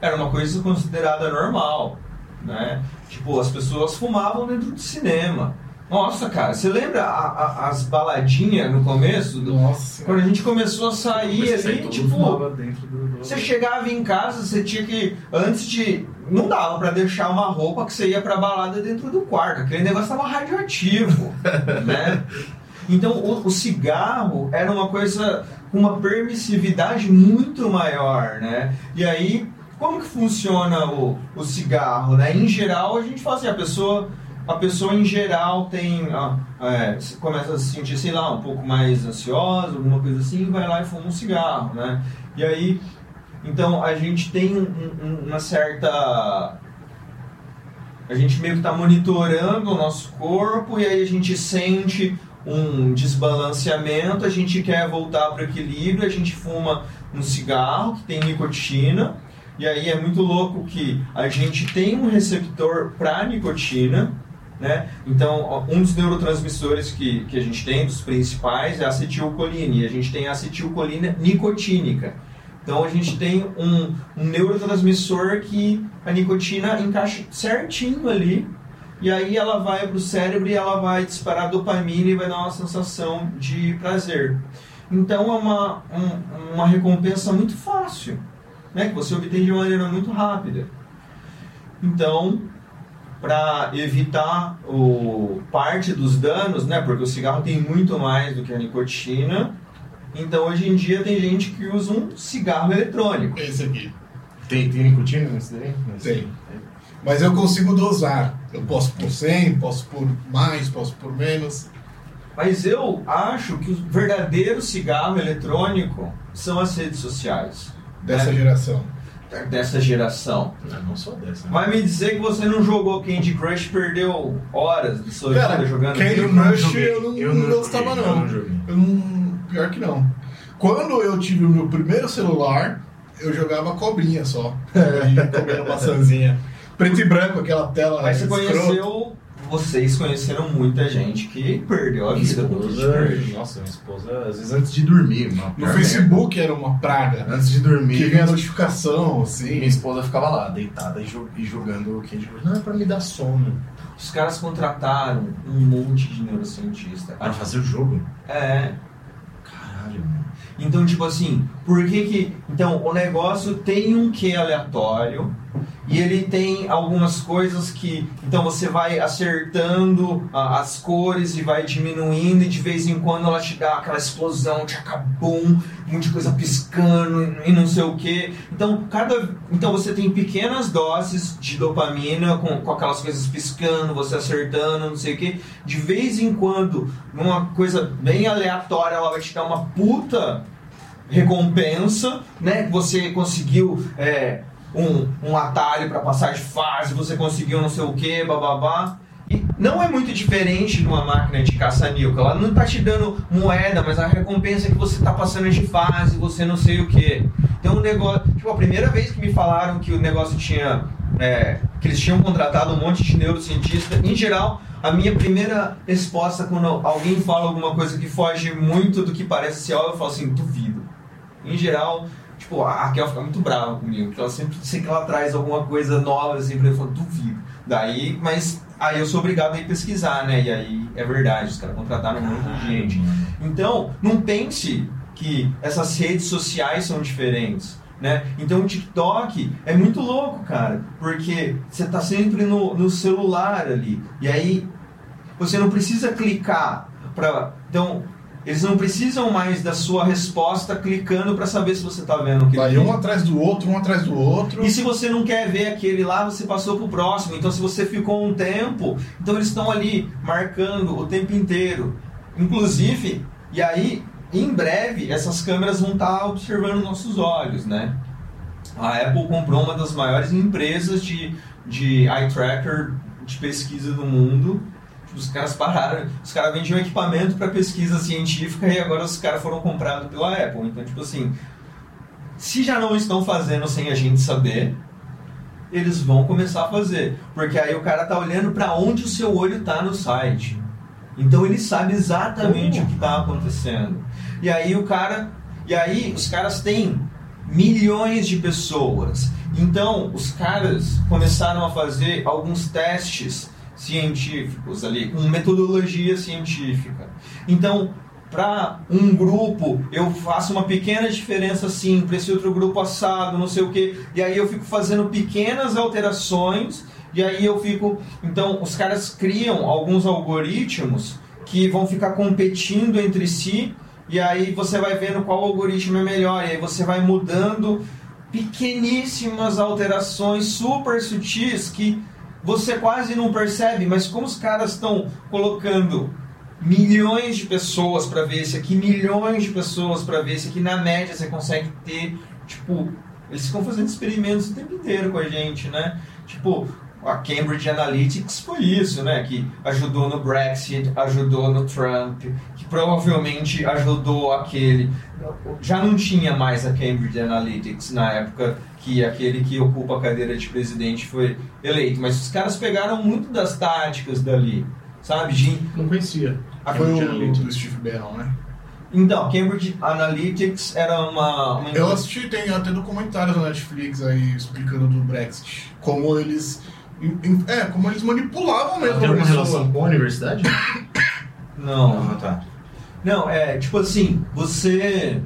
Era uma coisa considerada normal, né? Tipo, as pessoas fumavam dentro do cinema. Nossa, cara, você lembra a, a, as baladinhas no começo? Nossa. Quando a gente começou a sair ali, tipo. Do... Você chegava em casa, você tinha que. Antes de. Não dava para deixar uma roupa que você ia pra balada dentro do quarto. Aquele negócio tava radioativo, (laughs) né? Então o, o, cigarro era uma coisa com uma permissividade muito maior, né? E aí como que funciona o, o cigarro, né? Em geral, a gente fala assim, a pessoa, a pessoa em geral tem, é, começa a se sentir, sei lá, um pouco mais ansiosa, alguma coisa assim, vai lá e fuma um cigarro, né? E aí, então a gente tem um, um, uma certa a gente meio que está monitorando o nosso corpo e aí a gente sente um desbalanceamento, a gente quer voltar para o equilíbrio, a gente fuma um cigarro que tem nicotina e aí é muito louco que a gente tem um receptor para nicotina, né? Então, um dos neurotransmissores que, que a gente tem, dos principais, é a acetilcolina. E a gente tem a acetilcolina nicotínica. Então, a gente tem um, um neurotransmissor que a nicotina encaixa certinho ali e aí ela vai para o cérebro e ela vai disparar dopamina e vai dar uma sensação de prazer. Então é uma, um, uma recompensa muito fácil, né? que você obtém de maneira muito rápida. Então, para evitar o, parte dos danos, né? porque o cigarro tem muito mais do que a nicotina, então hoje em dia tem gente que usa um cigarro eletrônico. Esse aqui. Tem, tem nicotina nesse daí? Tem. Mas eu consigo dosar. Eu posso por 100, posso por mais, posso por menos. Mas eu acho que o verdadeiro cigarro eletrônico são as redes sociais. Dessa né? geração. Dessa geração. Não, dessa. Né? Vai me dizer que você não jogou Candy Crush perdeu horas de sua Cara, vida jogando Candy? Crush eu não, Eu não não gostava não. eu não joguei. Eu não. Pior que não. Quando eu tive o meu primeiro celular, eu jogava cobrinha só. (laughs) E comendo maçãzinha. Preto e branco, aquela tela. Mas você escrota. conheceu. Vocês conheceram muita gente que perdeu a Minha vida esposa, nossa, minha esposa, às vezes antes de dormir, No Facebook era uma praga. Antes de dormir, Que vinha notificação, assim. minha esposa ficava lá, deitada e, jo- e jogando o Candy Crush. Não, é pra me dar sono. Os caras contrataram um monte de neurocientista. Pra fazer o jogo? É. Caralho, mano. Então, tipo assim, por que que... Então, o negócio tem um quê aleatório e ele tem algumas coisas que... Então, você vai acertando ah, as cores e vai diminuindo e de vez em quando ela te dá aquela explosão, de acabum, um monte de coisa piscando e não sei o que. Então, cada... Então, você tem pequenas doses de dopamina com, com aquelas coisas piscando, você acertando, não sei o que. De vez em quando, numa coisa bem aleatória, ela vai te dar uma puta recompensa, né? Você conseguiu é, um, um atalho para passar de fase, você conseguiu não sei o que, bababá. E não é muito diferente de uma máquina de caça-níquel. Ela não tá te dando moeda, mas a recompensa é que você tá passando de fase, você não sei o que. Então o negócio. Tipo, a primeira vez que me falaram que o negócio tinha. é, que eles tinham contratado um monte de neurocientista, em geral, a minha primeira resposta quando alguém fala alguma coisa que foge muito do que parece ser óbvio, eu falo assim, duvido. Em geral, tipo, a Raquel fica muito brava comigo, porque ela sempre sei que ela traz alguma coisa nova assim pra eu falo, duvido. Daí, mas aí eu sou obrigado a ir pesquisar, né? E aí é verdade, os caras contrataram um monte de gente. Então, não pense que essas redes sociais são diferentes. Né? Então o TikTok é muito louco, cara, porque você tá sempre no, no celular ali. E aí você não precisa clicar para. Então, eles não precisam mais da sua resposta clicando para saber se você tá vendo aquele Vai um atrás do outro, um atrás do outro. E se você não quer ver aquele lá, você passou pro próximo. Então, se você ficou um tempo, então eles estão ali marcando o tempo inteiro. Inclusive, e aí, em breve, essas câmeras vão estar observando nossos olhos, né? A Apple comprou uma das maiores empresas de, de eye tracker de pesquisa do mundo. Os caras pararam, os caras vendiam equipamento para pesquisa científica e agora os caras foram comprados pela Apple. Então, tipo assim, se já não estão fazendo sem a gente saber, eles vão começar a fazer. Porque aí o cara tá olhando para onde o seu olho tá no site. Então ele sabe exatamente o que tá acontecendo. E aí o cara. E aí os caras têm milhões de pessoas. Então os caras começaram a fazer alguns testes científicos ali, com metodologia científica. Então, para um grupo eu faço uma pequena diferença assim, para esse outro grupo assado, não sei o que, e aí eu fico fazendo pequenas alterações, e aí eu fico. Então, os caras criam alguns algoritmos que vão ficar competindo entre si, e aí você vai vendo qual algoritmo é melhor, e aí você vai mudando pequeníssimas alterações super sutis que você quase não percebe, mas como os caras estão colocando milhões de pessoas para ver esse aqui, milhões de pessoas para ver esse aqui, na média você consegue ter, tipo, eles ficam fazendo experimentos o tempo inteiro com a gente, né? Tipo, a Cambridge Analytics foi isso, né? Que ajudou no Brexit, ajudou no Trump, provavelmente ajudou aquele. Já não tinha mais a Cambridge Analytics na época que aquele que ocupa a cadeira de presidente foi eleito, mas os caras pegaram muito das táticas dali, sabe? De Não conhecia. Ah, Foi Cambridge o Analytica. do Steve Bannon, né? Então, Cambridge Analytics era uma. uma Eu assisti, tem até documentários na Netflix aí explicando do Brexit. Como eles É, como eles manipulavam mesmo Tem a alguma relação com a universidade? (coughs) Não, Ah, tá. Não, é tipo assim, você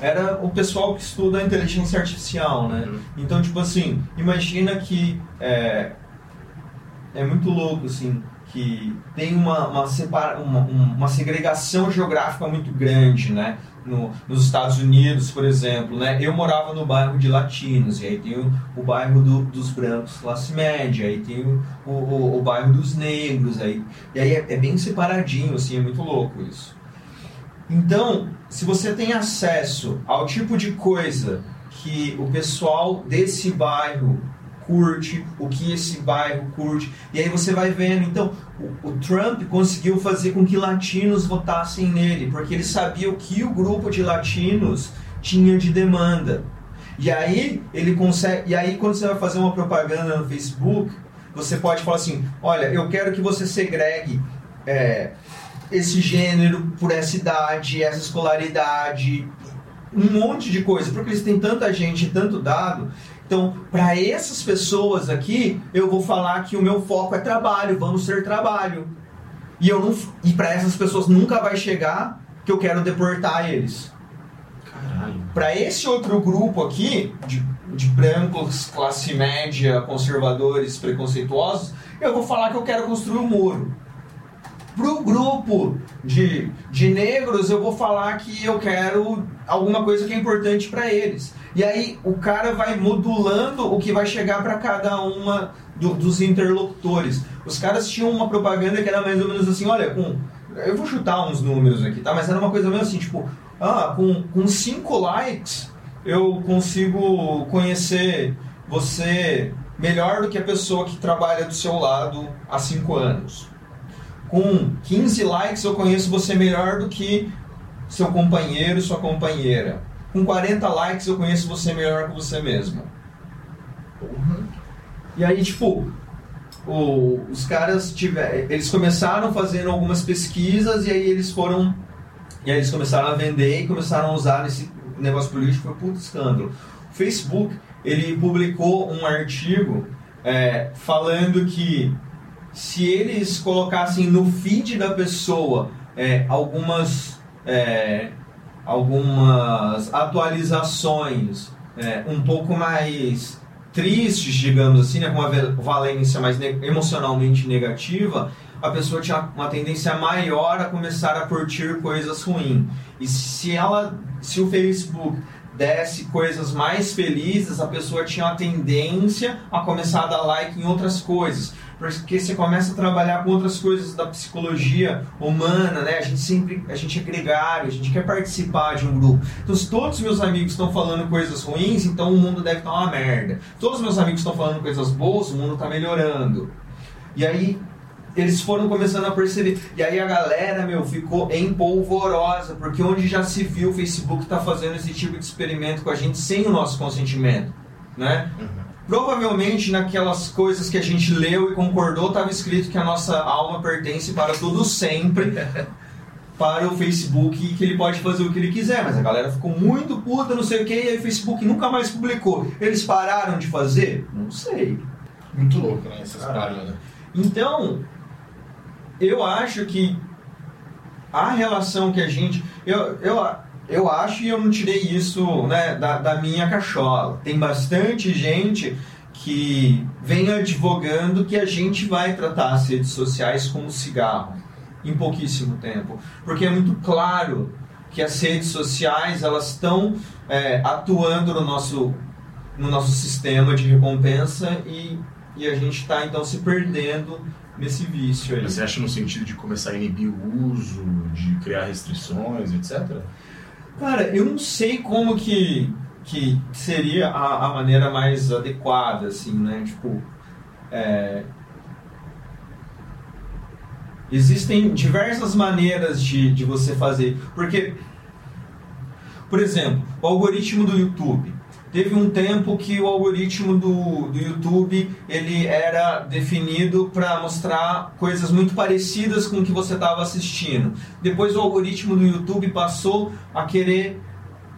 era o pessoal que estuda a inteligência artificial, né? Uhum. Então, tipo assim, imagina que é, é muito louco, assim, que tem uma, uma, separa, uma, um- uma segregação geográfica muito grande, né? No, nos Estados Unidos, por exemplo, né? Eu morava no bairro de latinos, e aí tem o, o bairro do- dos brancos classe média, aí tem o, o, o- o bairro dos negros, aí, e aí é, é bem separadinho, assim, é muito louco isso. Então, se você tem acesso ao tipo de coisa que o pessoal desse bairro curte, o que esse bairro curte, e aí você vai vendo. Então, o, o Trump conseguiu fazer com que latinos votassem nele, porque ele sabia o que o grupo de latinos tinha de demanda. E aí ele consegue. E aí quando você vai fazer uma propaganda no Facebook, você pode falar assim: olha, eu quero que você segregue é, esse gênero por essa idade, essa escolaridade, um monte de coisa, porque eles têm tanta gente e tanto dado. Então, para essas pessoas aqui, eu vou falar que o meu foco é trabalho, vamos ser trabalho. E eu não e para essas pessoas nunca vai chegar que eu quero deportar eles. Para esse outro grupo aqui, de, de brancos, classe média, conservadores, preconceituosos, eu vou falar que eu quero construir um muro. Pro grupo de, de negros, eu vou falar que eu quero alguma coisa que é importante para eles. E aí o cara vai modulando o que vai chegar para cada uma do- dos interlocutores. Os caras tinham uma propaganda que era mais ou menos assim, olha, com eu vou chutar uns números aqui, tá? Mas era uma coisa meio assim, tipo, ah, com, com cinco likes eu consigo conhecer você melhor do que a pessoa que trabalha do seu lado há cinco anos. Com 15 likes eu conheço você melhor do que seu companheiro, sua companheira. Com 40 likes eu conheço você melhor que você mesmo. E aí, tipo, o- os caras tiver, eles começaram fazendo algumas pesquisas e aí eles foram e aí eles começaram a vender e começaram a usar nesse negócio político foi puto escândalo. O Facebook ele publicou um artigo é, falando que se eles colocassem no feed da pessoa é, algumas é, algumas atualizações é, um pouco mais tristes, digamos assim, né, com uma valência mais ne- emocionalmente negativa, a pessoa tinha uma tendência maior a começar a curtir coisas ruins. E se ela, se o Facebook desse coisas mais felizes, a pessoa tinha uma tendência a começar a dar like em outras coisas. Porque você começa a trabalhar com outras coisas da psicologia humana, né? A gente sempre, a gente é gregário, a gente quer participar de um grupo. Então, se todos os meus amigos estão falando coisas ruins, então o mundo deve estar uma merda. Todos os meus amigos estão falando coisas boas, o mundo está melhorando. E aí, eles foram começando a perceber. E aí a galera, meu, ficou empolvorosa, porque onde já se viu o Facebook tá fazendo esse tipo de experimento com a gente sem o nosso consentimento, né? Provavelmente naquelas coisas que a gente leu e concordou estava escrito que a nossa alma pertence para tudo sempre (laughs) para o Facebook e que ele pode fazer o que ele quiser, mas a galera ficou muito puta, não sei o que, e aí o Facebook nunca mais publicou. Eles pararam de fazer? Não sei. Muito louco, né? Essas páginas. Então, eu acho que a relação que a gente. Eu, eu, eu acho e eu não tirei isso né, da, da minha cachola. Tem bastante gente que vem advogando que a gente vai tratar as redes sociais como cigarro em pouquíssimo tempo. Porque é muito claro que as redes sociais elas estão é, atuando no nosso, no nosso sistema de recompensa e, e a gente está então se perdendo nesse vício aí. Mas Você acha no sentido de começar a inibir o uso, de criar restrições, etc? Cara, eu não sei como que, que seria a, a maneira mais adequada, assim, né? Tipo, é, existem diversas maneiras de, de você fazer. Porque, por exemplo, o algoritmo do YouTube. Teve um tempo que o algoritmo do, do YouTube ele era definido para mostrar coisas muito parecidas com o que você estava assistindo. Depois o algoritmo do YouTube passou a querer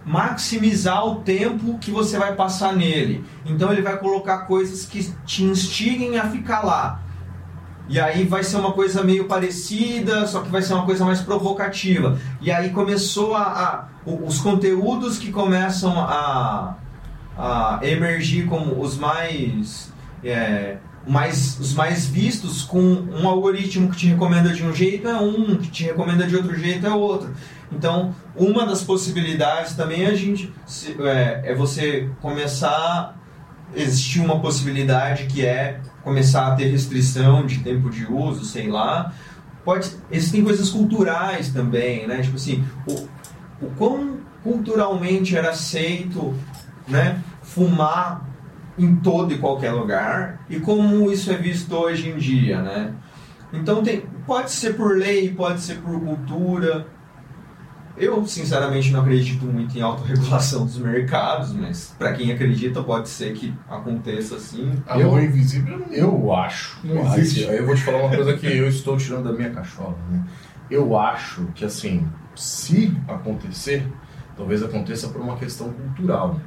maximizar o tempo que você vai passar nele. Então ele vai colocar coisas que te instiguem a ficar lá. E aí vai ser uma coisa meio parecida, só que vai ser uma coisa mais provocativa. E aí começou a, a os conteúdos que começam a, a emergir como os mais é, mais, os mais vistos com um algoritmo que te recomenda de um jeito é um, que te recomenda de outro jeito é outro. Então, uma das possibilidades também é a gente é, é você começar existir uma possibilidade que é começar a ter restrição de tempo de uso, sei lá. Pode, existem coisas culturais também, né? Tipo assim, o, o quão culturalmente era aceito, né, fumar em todo e qualquer lugar e como isso é visto hoje em dia, né? Então tem, pode ser por lei, pode ser por cultura. Eu sinceramente não acredito muito em autorregulação dos mercados, mas para quem acredita pode ser que aconteça assim. A mão invisível eu acho. Não existe. Eu vou te falar uma coisa que eu estou tirando da minha cachola, né? Eu acho que assim, se acontecer, talvez aconteça por uma questão cultural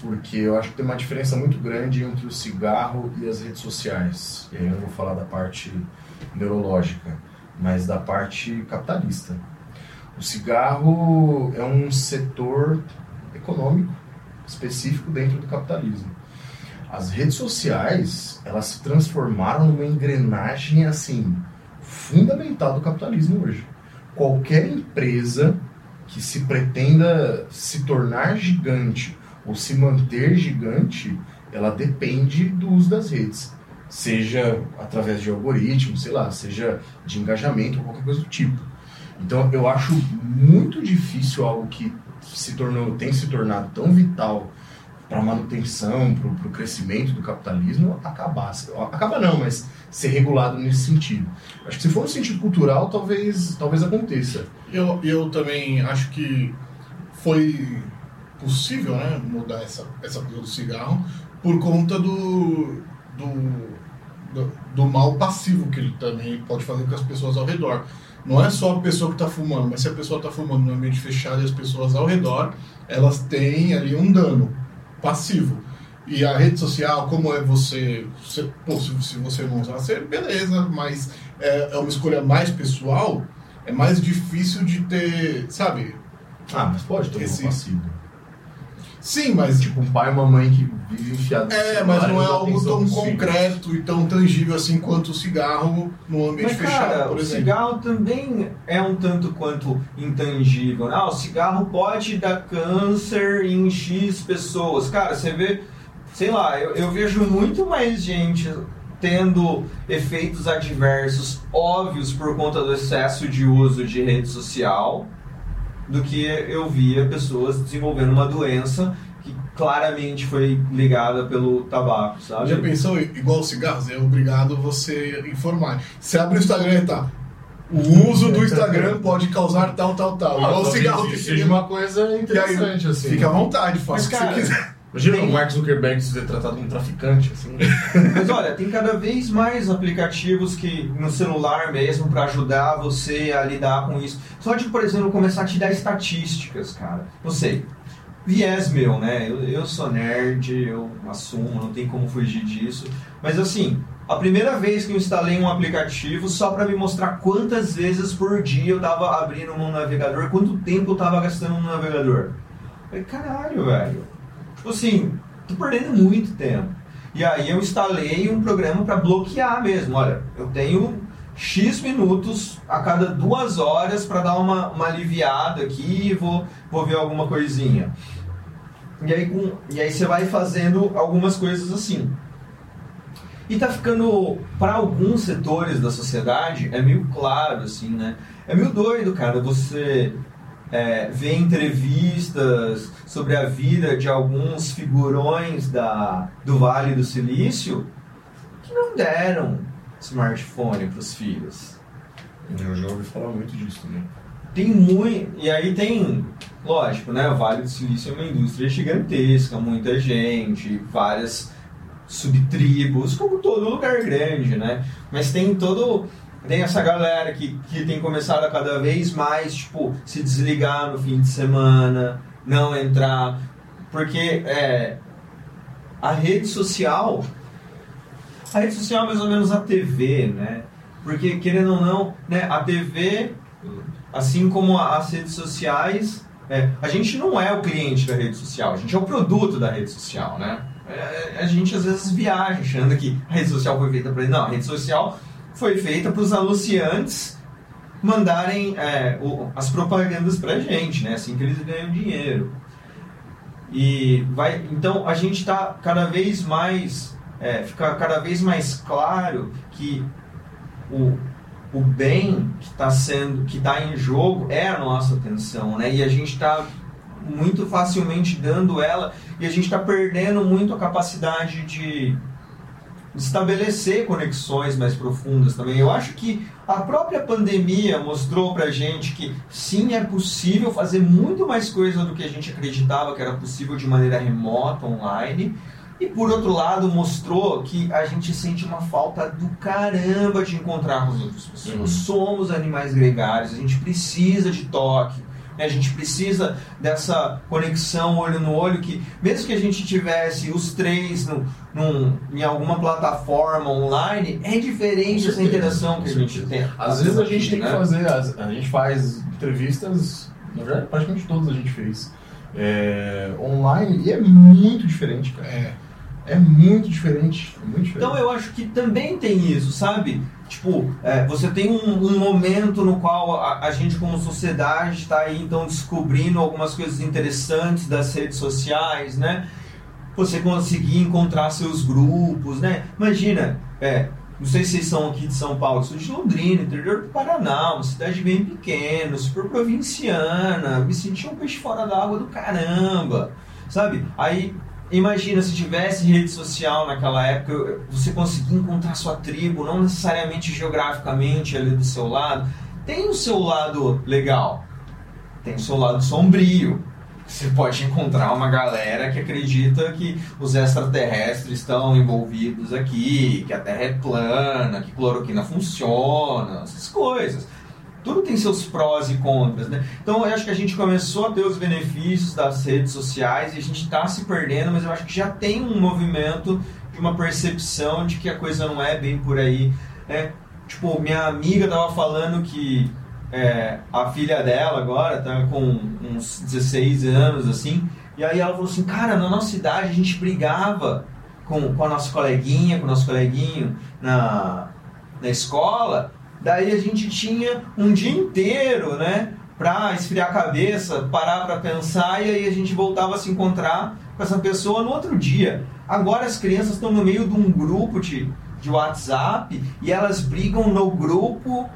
porque eu acho que tem uma diferença muito grande entre o cigarro e as redes sociais. E aí eu não vou falar da parte neurológica, mas da parte capitalista. O cigarro é um setor econômico específico dentro do capitalismo. As redes sociais, elas se transformaram numa engrenagem assim fundamental do capitalismo hoje. Qualquer empresa que se pretenda se tornar gigante ou se manter gigante, ela depende do uso das redes. Seja através de algoritmos, sei lá, seja de engajamento ou qualquer coisa do tipo. Então eu acho muito difícil algo que se tornou, tem se tornado tão vital para a manutenção, para o crescimento do capitalismo, acabar. Acaba não, mas ser regulado nesse sentido. Acho que se for no sentido cultural, talvez, talvez aconteça. Eu, eu também acho que foi possível né, mudar essa, essa coisa do cigarro por conta do, do, do, do, mal passivo que ele também pode fazer com as pessoas ao redor. Não é só a pessoa que está fumando, mas se a pessoa está fumando no ambiente fechado e as pessoas ao redor, elas têm ali um dano passivo. E a rede social, como é você. você pô, se você não usar, você, beleza, mas é, é uma escolha mais pessoal, é mais difícil de ter, sabe? Ah, mas pode ter esse... um passivo. Sim, mas. Tipo, um pai e uma mãe que vivem enfiados. É, mas não é algo tão concreto filhos. e tão tangível assim quanto o cigarro no ambiente mas, fechado, cara, por o exemplo. O cigarro também é um tanto quanto intangível. Ah, o cigarro pode dar câncer em X pessoas. Cara, você vê. Sei lá, eu, eu vejo muito mais gente tendo efeitos adversos óbvios por conta do excesso de uso de rede social do que eu via pessoas desenvolvendo uma doença que claramente foi ligada pelo tabaco, sabe? Já pensou, igual cigarros, é obrigado você informar. Você abre o Instagram e tá. O uso do Instagram pode causar tal, tal, tal. igual o cigarro que seja uma coisa interessante, aí, assim. Fica à vontade, faça o que você quiser. Imagina tem... o Mark Zuckerberg ser tratado como traficante, assim. (laughs) Mas olha, tem cada vez mais aplicativos que no celular mesmo para ajudar você a lidar com isso. Só de, por exemplo, começar a te dar estatísticas, cara. Não sei. Viés meu, né? Eu, eu sou nerd, eu assumo, não tem como fugir disso. Mas assim, a primeira vez que eu instalei um aplicativo só para me mostrar quantas vezes por dia eu tava abrindo um navegador, quanto tempo eu tava gastando no navegador. Eu falei, caralho, velho Tipo assim, tô perdendo muito tempo. E aí eu instalei um programa para bloquear mesmo. Olha, eu tenho X minutos a cada duas horas para dar uma, uma aliviada aqui e vou, vou ver alguma coisinha. E aí, com, e aí você vai fazendo algumas coisas assim. E tá ficando, para alguns setores da sociedade, é meio claro, assim, né? É meio doido, cara, você é, ver entrevistas sobre a vida de alguns figurões da, do Vale do Silício que não deram smartphone para os filhos. Eu já ouvi falar muito disso também. Tem muito. E aí tem. Lógico, né? O Vale do Silício é uma indústria gigantesca, muita gente, várias subtribos, como todo lugar grande, né? Mas tem todo tem essa galera que, que tem começado a cada vez mais, tipo, se desligar no fim de semana, não entrar. Porque é, a rede social. A rede social é mais ou menos a TV, né? Porque, querendo ou não, né, a TV, assim como as redes sociais, é, a gente não é o cliente da rede social, a gente é o produto da rede social, né? É, a gente às vezes viaja achando que a rede social foi feita para ele. Não, a rede social foi feita para os anunciantes mandarem é, o, as propagandas para gente, né? Assim que eles ganham dinheiro. E vai, então a gente está cada vez mais, é, fica cada vez mais claro que o, o bem que está sendo, que está em jogo é a nossa atenção, né? E a gente está muito facilmente dando ela e a gente está perdendo muito a capacidade de estabelecer conexões mais profundas também. Eu acho que a própria pandemia mostrou pra gente que sim, é possível fazer muito mais coisa do que a gente acreditava que era possível de maneira remota, online. E por outro lado, mostrou que a gente sente uma falta do caramba de encontrar com as outras pessoas. Uhum. Somos animais gregários, a gente precisa de toque, né? A gente precisa dessa conexão olho no olho que, mesmo que a gente tivesse os três no, num, em alguma plataforma online, é diferente essa interação que a gente tem. Às vezes a gente tem que né? fazer, a gente faz entrevistas, na verdade, praticamente todas a gente fez é, online e é muito diferente, cara. É. É muito diferente, é muito diferente. Então eu acho que também tem isso, sabe? Tipo, é, você tem um, um, momento no qual a, a gente como sociedade está aí então descobrindo algumas coisas interessantes das redes sociais, né? Você conseguir encontrar seus grupos, né? Imagina, é, não sei se vocês são aqui de São Paulo, sou de Londrina, interior do Paraná, uma cidade bem pequena, super provinciana, me senti um peixe fora d'água do caramba, sabe? Aí Imagina se tivesse rede social naquela época, você conseguir encontrar sua tribo, não necessariamente geograficamente ali do seu lado. Tem o seu lado legal, tem o seu lado sombrio. Você pode encontrar uma galera que acredita que os extraterrestres estão envolvidos aqui, que a Terra é plana, que cloroquina funciona, essas coisas tudo tem seus prós e contras, né? Então eu acho que a gente começou a ter os benefícios das redes sociais e a gente está se perdendo, mas eu acho que já tem um movimento de uma percepção de que a coisa não é bem por aí, né? Tipo, minha amiga tava falando que é, a filha dela agora tá com uns 16 anos, assim, e aí ela falou assim, cara, na nossa idade a gente brigava com, com a nossa coleguinha, com o nosso coleguinho na, na escola, Daí a gente tinha um dia inteiro, né? Para esfriar a cabeça, parar para pensar e aí a gente voltava a se encontrar com essa pessoa no outro dia. Agora as crianças estão no meio de um grupo de, de WhatsApp e elas brigam no grupo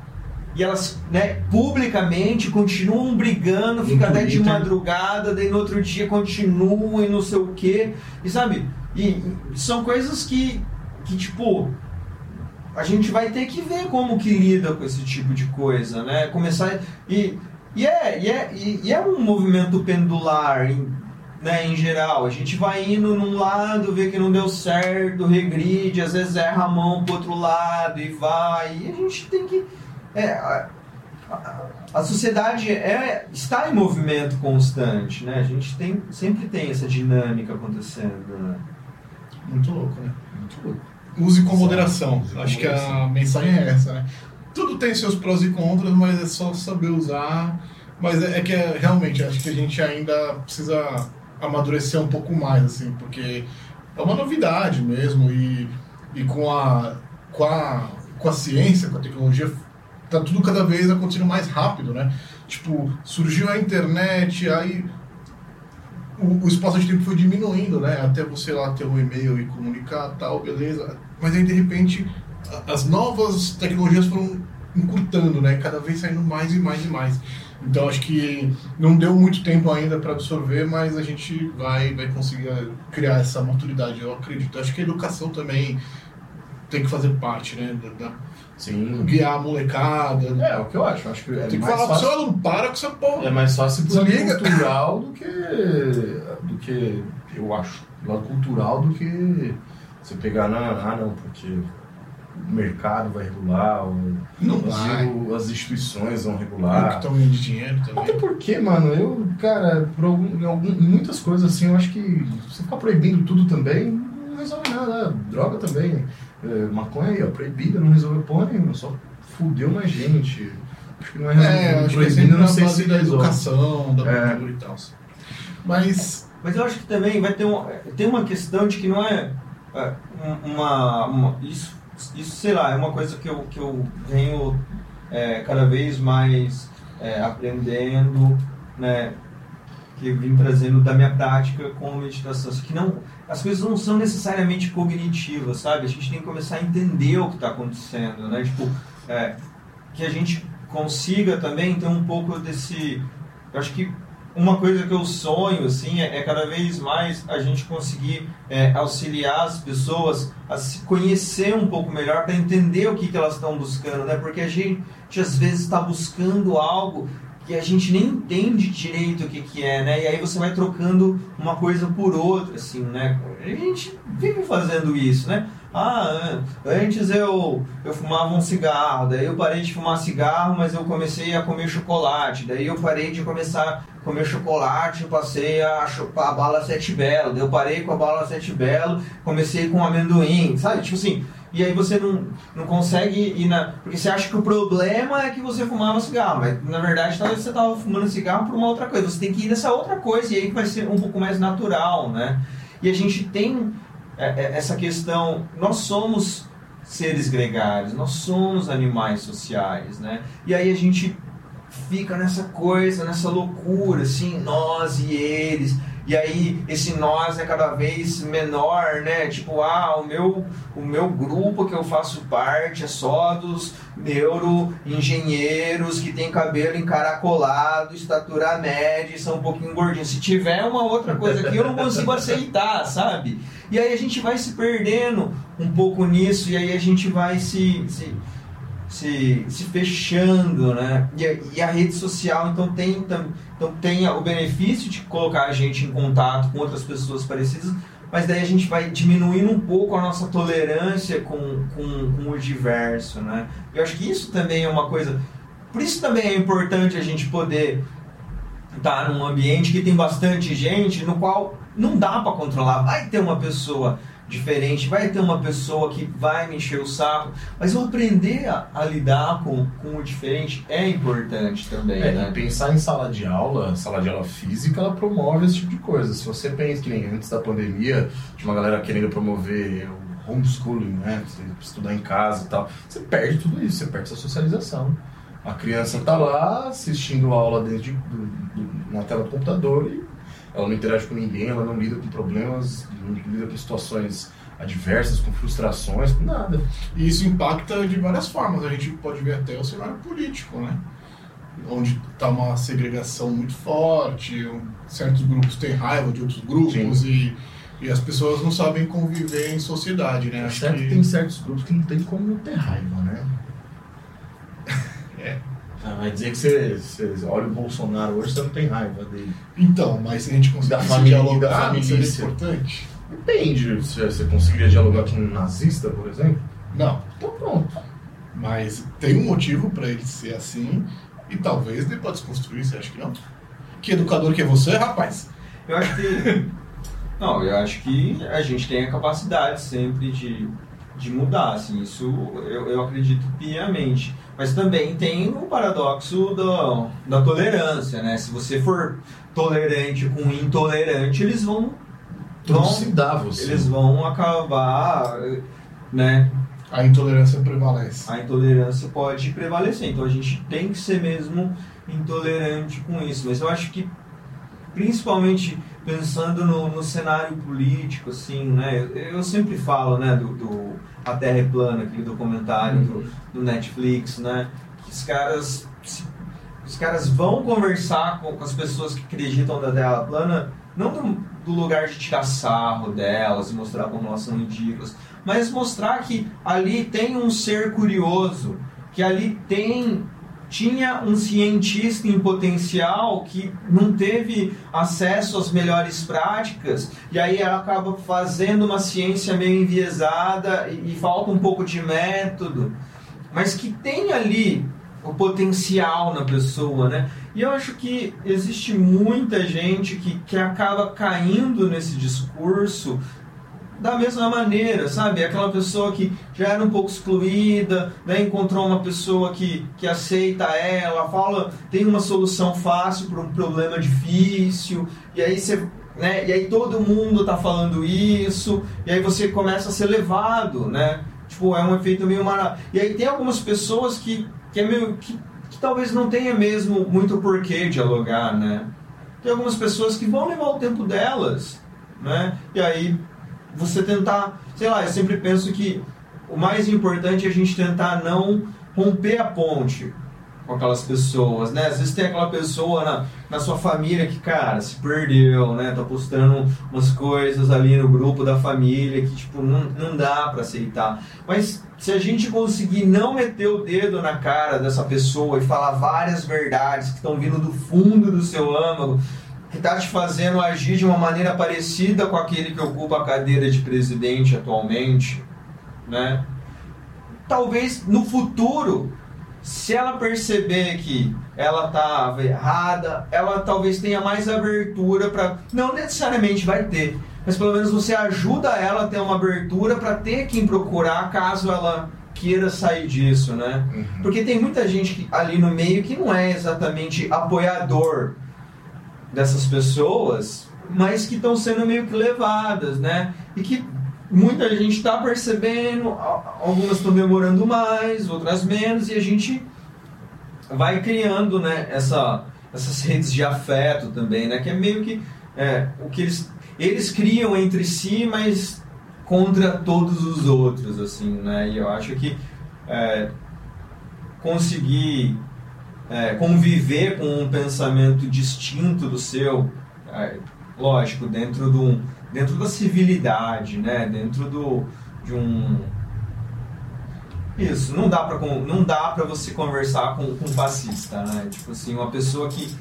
e elas, né, publicamente continuam brigando, fica até de madrugada, daí no outro dia continuam e não sei o quê. E sabe? E, e são coisas que, que tipo, a gente vai ter que ver como que lida com esse tipo de coisa, né? Começar e e é, e é, e é um movimento pendular, em, né, em geral. A gente vai indo num lado, vê que não deu certo, regride, às vezes erra a mão pro outro lado e vai. E a gente tem que. É, a, a, sociedade é, está em movimento constante, né? A gente tem, sempre tem essa dinâmica acontecendo. Né? Muito louco, né? Muito louco. Use com moderação. Acho que a mensagem é essa, né? Tudo tem seus prós e contras, mas é só saber usar. Mas é, é que é, realmente acho que a gente ainda precisa amadurecer um pouco mais, assim, porque é uma novidade mesmo e, e com, a, com, a, com a ciência, com a tecnologia, tá tudo cada vez acontecendo mais rápido, né? Tipo, surgiu a internet, aí o, o, espaço de tempo foi diminuindo, né? Até você lá ter um e-mail e comunicar tal, beleza. Mas aí, de repente, as novas tecnologias foram encurtando, né? Cada vez saindo mais e mais e mais. Então, acho que não deu muito tempo ainda para absorver, mas a gente vai, vai conseguir criar essa maturidade, eu acredito. Acho que a educação também tem que fazer parte, né? Da Sim. Guiar a molecada. É, é o que eu acho. acho que é tem que falar fácil, pro seu para com essa porra. É mais fácil pro lado cultural do que. do que. Eu acho. Do lado cultural do que você pegar na. Ah, não, porque. o mercado vai regular, o, Não as, vai. o- as instituições vão que regular. estão ganhando dinheiro também. Até porque, mano, eu, cara, por algum, algum- em muitas coisas assim, eu acho que você ficar proibindo tudo também não resolve nada. Droga também. É, maconha aí, ó, proibida, não resolveu porra nenhuma, só fudeu mais gente. Acho que não é resolvido. É, acho que é não sei base se da educação, da É. cultura e tal. Mas, Mas eu acho que também vai ter um, tem uma questão de que não é, é, uma, uma- isso, isso sei lá é uma coisa que eu, que eu venho é, cada vez mais é, aprendendo, né, que eu vim trazendo da minha prática com a meditação, que não as coisas não são necessariamente cognitivas, sabe? A gente tem que começar a entender o que está acontecendo, né? Tipo, é, que a gente consiga também ter um pouco desse, eu acho que uma coisa que eu sonho assim é, é cada vez mais a gente conseguir é, auxiliar as pessoas a se conhecer um pouco melhor para entender o que, que elas estão buscando, né? Porque a gente às vezes está buscando algo que a gente nem entende direito o que, que é, né? E aí você vai trocando uma coisa por outra, assim, né? A gente vive fazendo isso, né? Ah, antes eu, eu fumava um cigarro, daí eu parei de fumar cigarro, mas eu comecei a comer chocolate, daí eu parei de começar a comer chocolate, passei a a bala sete belo, daí eu parei com a bala sete belo, comecei com amendoim, sabe? Tipo assim, e aí você não, não consegue ir na. Porque você acha que o problema é que você fumava cigarro, mas na verdade talvez você estava fumando cigarro por uma outra coisa. Você tem que ir nessa outra coisa e aí vai ser um pouco mais natural, né? E a gente tem é, é, essa questão. Nós somos seres gregários, nós somos animais sociais, né? E aí a gente fica nessa coisa, nessa loucura, assim, nós e eles. E aí esse nós é cada vez menor, né? Tipo, ah, o meu, o meu grupo que eu faço parte é só dos neuroengenheiros que tem cabelo encaracolado, estatura média e são um pouquinho gordinhos. Se tiver uma outra coisa aqui, eu não consigo (laughs) aceitar, sabe? E aí a gente vai se perdendo um pouco nisso e aí a gente vai se, se, se, se fechando, né? E, a- e a rede social, então, tem, então tem o benefício de colocar a gente em contato com outras pessoas parecidas, mas daí a gente vai diminuindo um pouco a nossa tolerância com, com, com o diverso, né? Eu acho que isso também é uma coisa... Por isso também é importante a gente poder estar num ambiente que tem bastante gente, no qual não dá para controlar. Vai ter uma pessoa diferente, vai ter uma pessoa que vai me encher o saco, mas eu aprender a, a lidar com, com o diferente é importante também, É, né? pensar em sala de aula, sala de aula física, ela promove esse tipo de coisa. Se você pensa que nem antes da pandemia, tinha uma galera querendo promover o homeschooling, né? Estudar em casa e tal. Você perde tudo isso, você perde essa socialização. A criança tá lá assistindo a aula dentro de, do- do- na tela do computador e ela não interage com ninguém, ela não lida com problemas, não lida com situações adversas, com frustrações, com nada. E isso impacta de várias formas. A gente pode ver até o cenário político, né? Onde está uma segregação muito forte, um- certos grupos têm raiva de outros grupos e, e as pessoas não sabem conviver em sociedade, né? É Acho certo que que tem certos grupos que não tem como não ter raiva, né? (laughs) É. Ah, Vai dizer que você, você olha o Bolsonaro hoje, você não tem raiva dele. Então, mas se a gente Da conseguir família, da dialogar, família. seria importante? Depende. Se você conseguiria dialogar com um nazista, por exemplo, Não. então pronto. Mas tem um motivo para ele ser assim e talvez dê para desconstruir, você acha que não? Que educador que é você, rapaz? Eu acho que. (laughs) Não, eu acho que a gente tem a capacidade sempre de, de mudar, assim, isso eu, eu acredito piamente. Mas também tem o paradoxo da, da tolerância, né? Se você for tolerante com intolerante, eles vão. Tudo vão se dá você. eles vão acabar, né? A intolerância prevalece. a intolerância pode prevalecer. Então a gente tem que ser mesmo intolerante com isso. Mas eu acho que, principalmente pensando no, no cenário político, assim, né? Eu, eu sempre falo, né, do, do A Terra é Plana, aquele documentário do, do Netflix, né? Que os caras. Os caras vão conversar com, com as pessoas que acreditam da Terra plana, não do, do lugar de tirar sarro delas e mostrar como elas são ridículas, mas mostrar que ali tem um ser curioso, que ali tem tinha um cientista em potencial que não teve acesso às melhores práticas e aí ela acaba fazendo uma ciência meio enviesada e, e falta um pouco de método, mas que tem ali o potencial na pessoa, né? E eu acho que existe muita gente que, que acaba caindo nesse discurso da mesma maneira, sabe? Aquela pessoa que já era um pouco excluída, né? encontrou uma pessoa que, que aceita ela, fala, tem uma solução fácil para um problema difícil, e aí você. Né? E aí todo mundo tá falando isso, e aí você começa a ser levado, né? Tipo, é um efeito meio maravilhoso. E aí tem algumas pessoas que, que é meio. Que, que talvez não tenha mesmo muito porquê dialogar, né? Tem algumas pessoas que vão levar o tempo delas, né? E aí você tentar, sei lá, eu sempre penso que o mais importante é a gente tentar não romper a ponte com aquelas pessoas, né? Às vezes tem aquela pessoa na, na sua família que, cara, se perdeu, né? Tá postando umas coisas ali no grupo da família que, tipo, não, não dá para aceitar. Mas se a gente conseguir não meter o dedo na cara dessa pessoa e falar várias verdades que estão vindo do fundo do seu âmago, que está te fazendo agir de uma maneira parecida com aquele que ocupa a cadeira de presidente atualmente, né? Talvez no futuro, se ela perceber que ela estava errada, ela talvez tenha mais abertura para. Não necessariamente vai ter, mas pelo menos você ajuda ela a ter uma abertura para ter quem procurar caso ela queira sair disso, né? Uhum. Porque tem muita gente ali no meio que não é exatamente apoiador dessas pessoas, mas que estão sendo meio que levadas, né? E que muita gente está percebendo, algumas estão demorando mais, outras menos, e a gente vai criando, né, essa, essas redes de afeto também, né? Que é meio que é, o que eles, eles criam entre si, mas contra todos os outros, assim, né? E eu acho que é, conseguir é, conviver com um pensamento distinto do seu, é, lógico, dentro, do, dentro da civilidade, né? dentro do, de um. Isso, não dá para não dá para você conversar com, com um fascista, né? Tipo assim, uma pessoa que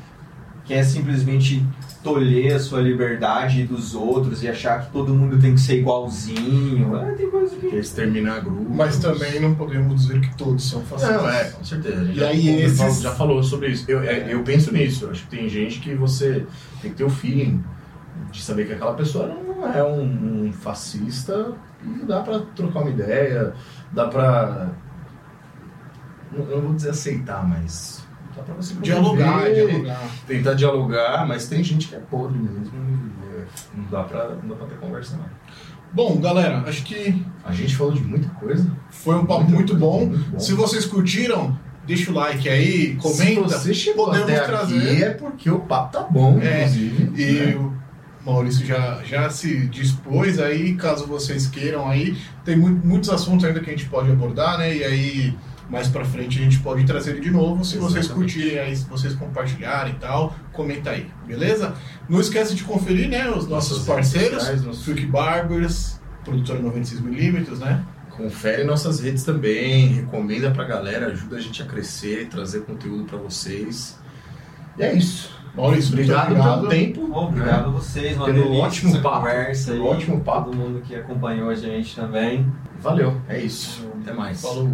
quer simplesmente tolher a sua liberdade dos outros e achar que todo mundo tem que ser igualzinho. É, tem coisa que. Exterminar grupos. Mas também não podemos dizer que todos são fascistas. Não, é, com certeza. E já, aí esses- falou- já falou sobre isso. Eu, é, eu penso nisso. Eu acho que tem gente que você tem que ter o feeling de saber que aquela pessoa não é um, um fascista e dá pra trocar uma ideia, dá pra. Não, eu não vou dizer aceitar, mas. Dá pra você Dialogar, conviver, dialogar. tentar dialogar, mas tem gente que é podre mesmo. Não dá pra, não dá pra ter conversa, não. Bom, galera, acho que A gente falou de muita coisa. foi um papo muito bom. muito bom. Se vocês curtiram, deixa o like aí, comenta. Se você chegou podemos até trazer. aqui é porque o papo tá bom, É, inclusive. E né? o Maurício já, já se dispôs aí, caso vocês queiram aí. Tem mu- muitos assuntos ainda que a gente pode abordar, né? E aí, mais pra frente, a gente pode trazer ele de novo. Se vocês Exatamente. curtirem aí, se vocês compartilharem e tal, comenta aí, beleza? Não esquece de conferir, né? Os nossos parceiros, nossos- Freak Barbers, produtora 96mm, né? Confere nossas redes também, recomenda pra galera, ajuda a gente a crescer, trazer conteúdo pra vocês. E é isso. Maurício, Obrigado, obrigado. pelo tempo. Bom, obrigado a vocês, uma Pelo delícia ótimo essa papo, conversa pelo aí, ótimo papo. Todo mundo que acompanhou a gente também. Valeu, é isso. Até mais. Falou.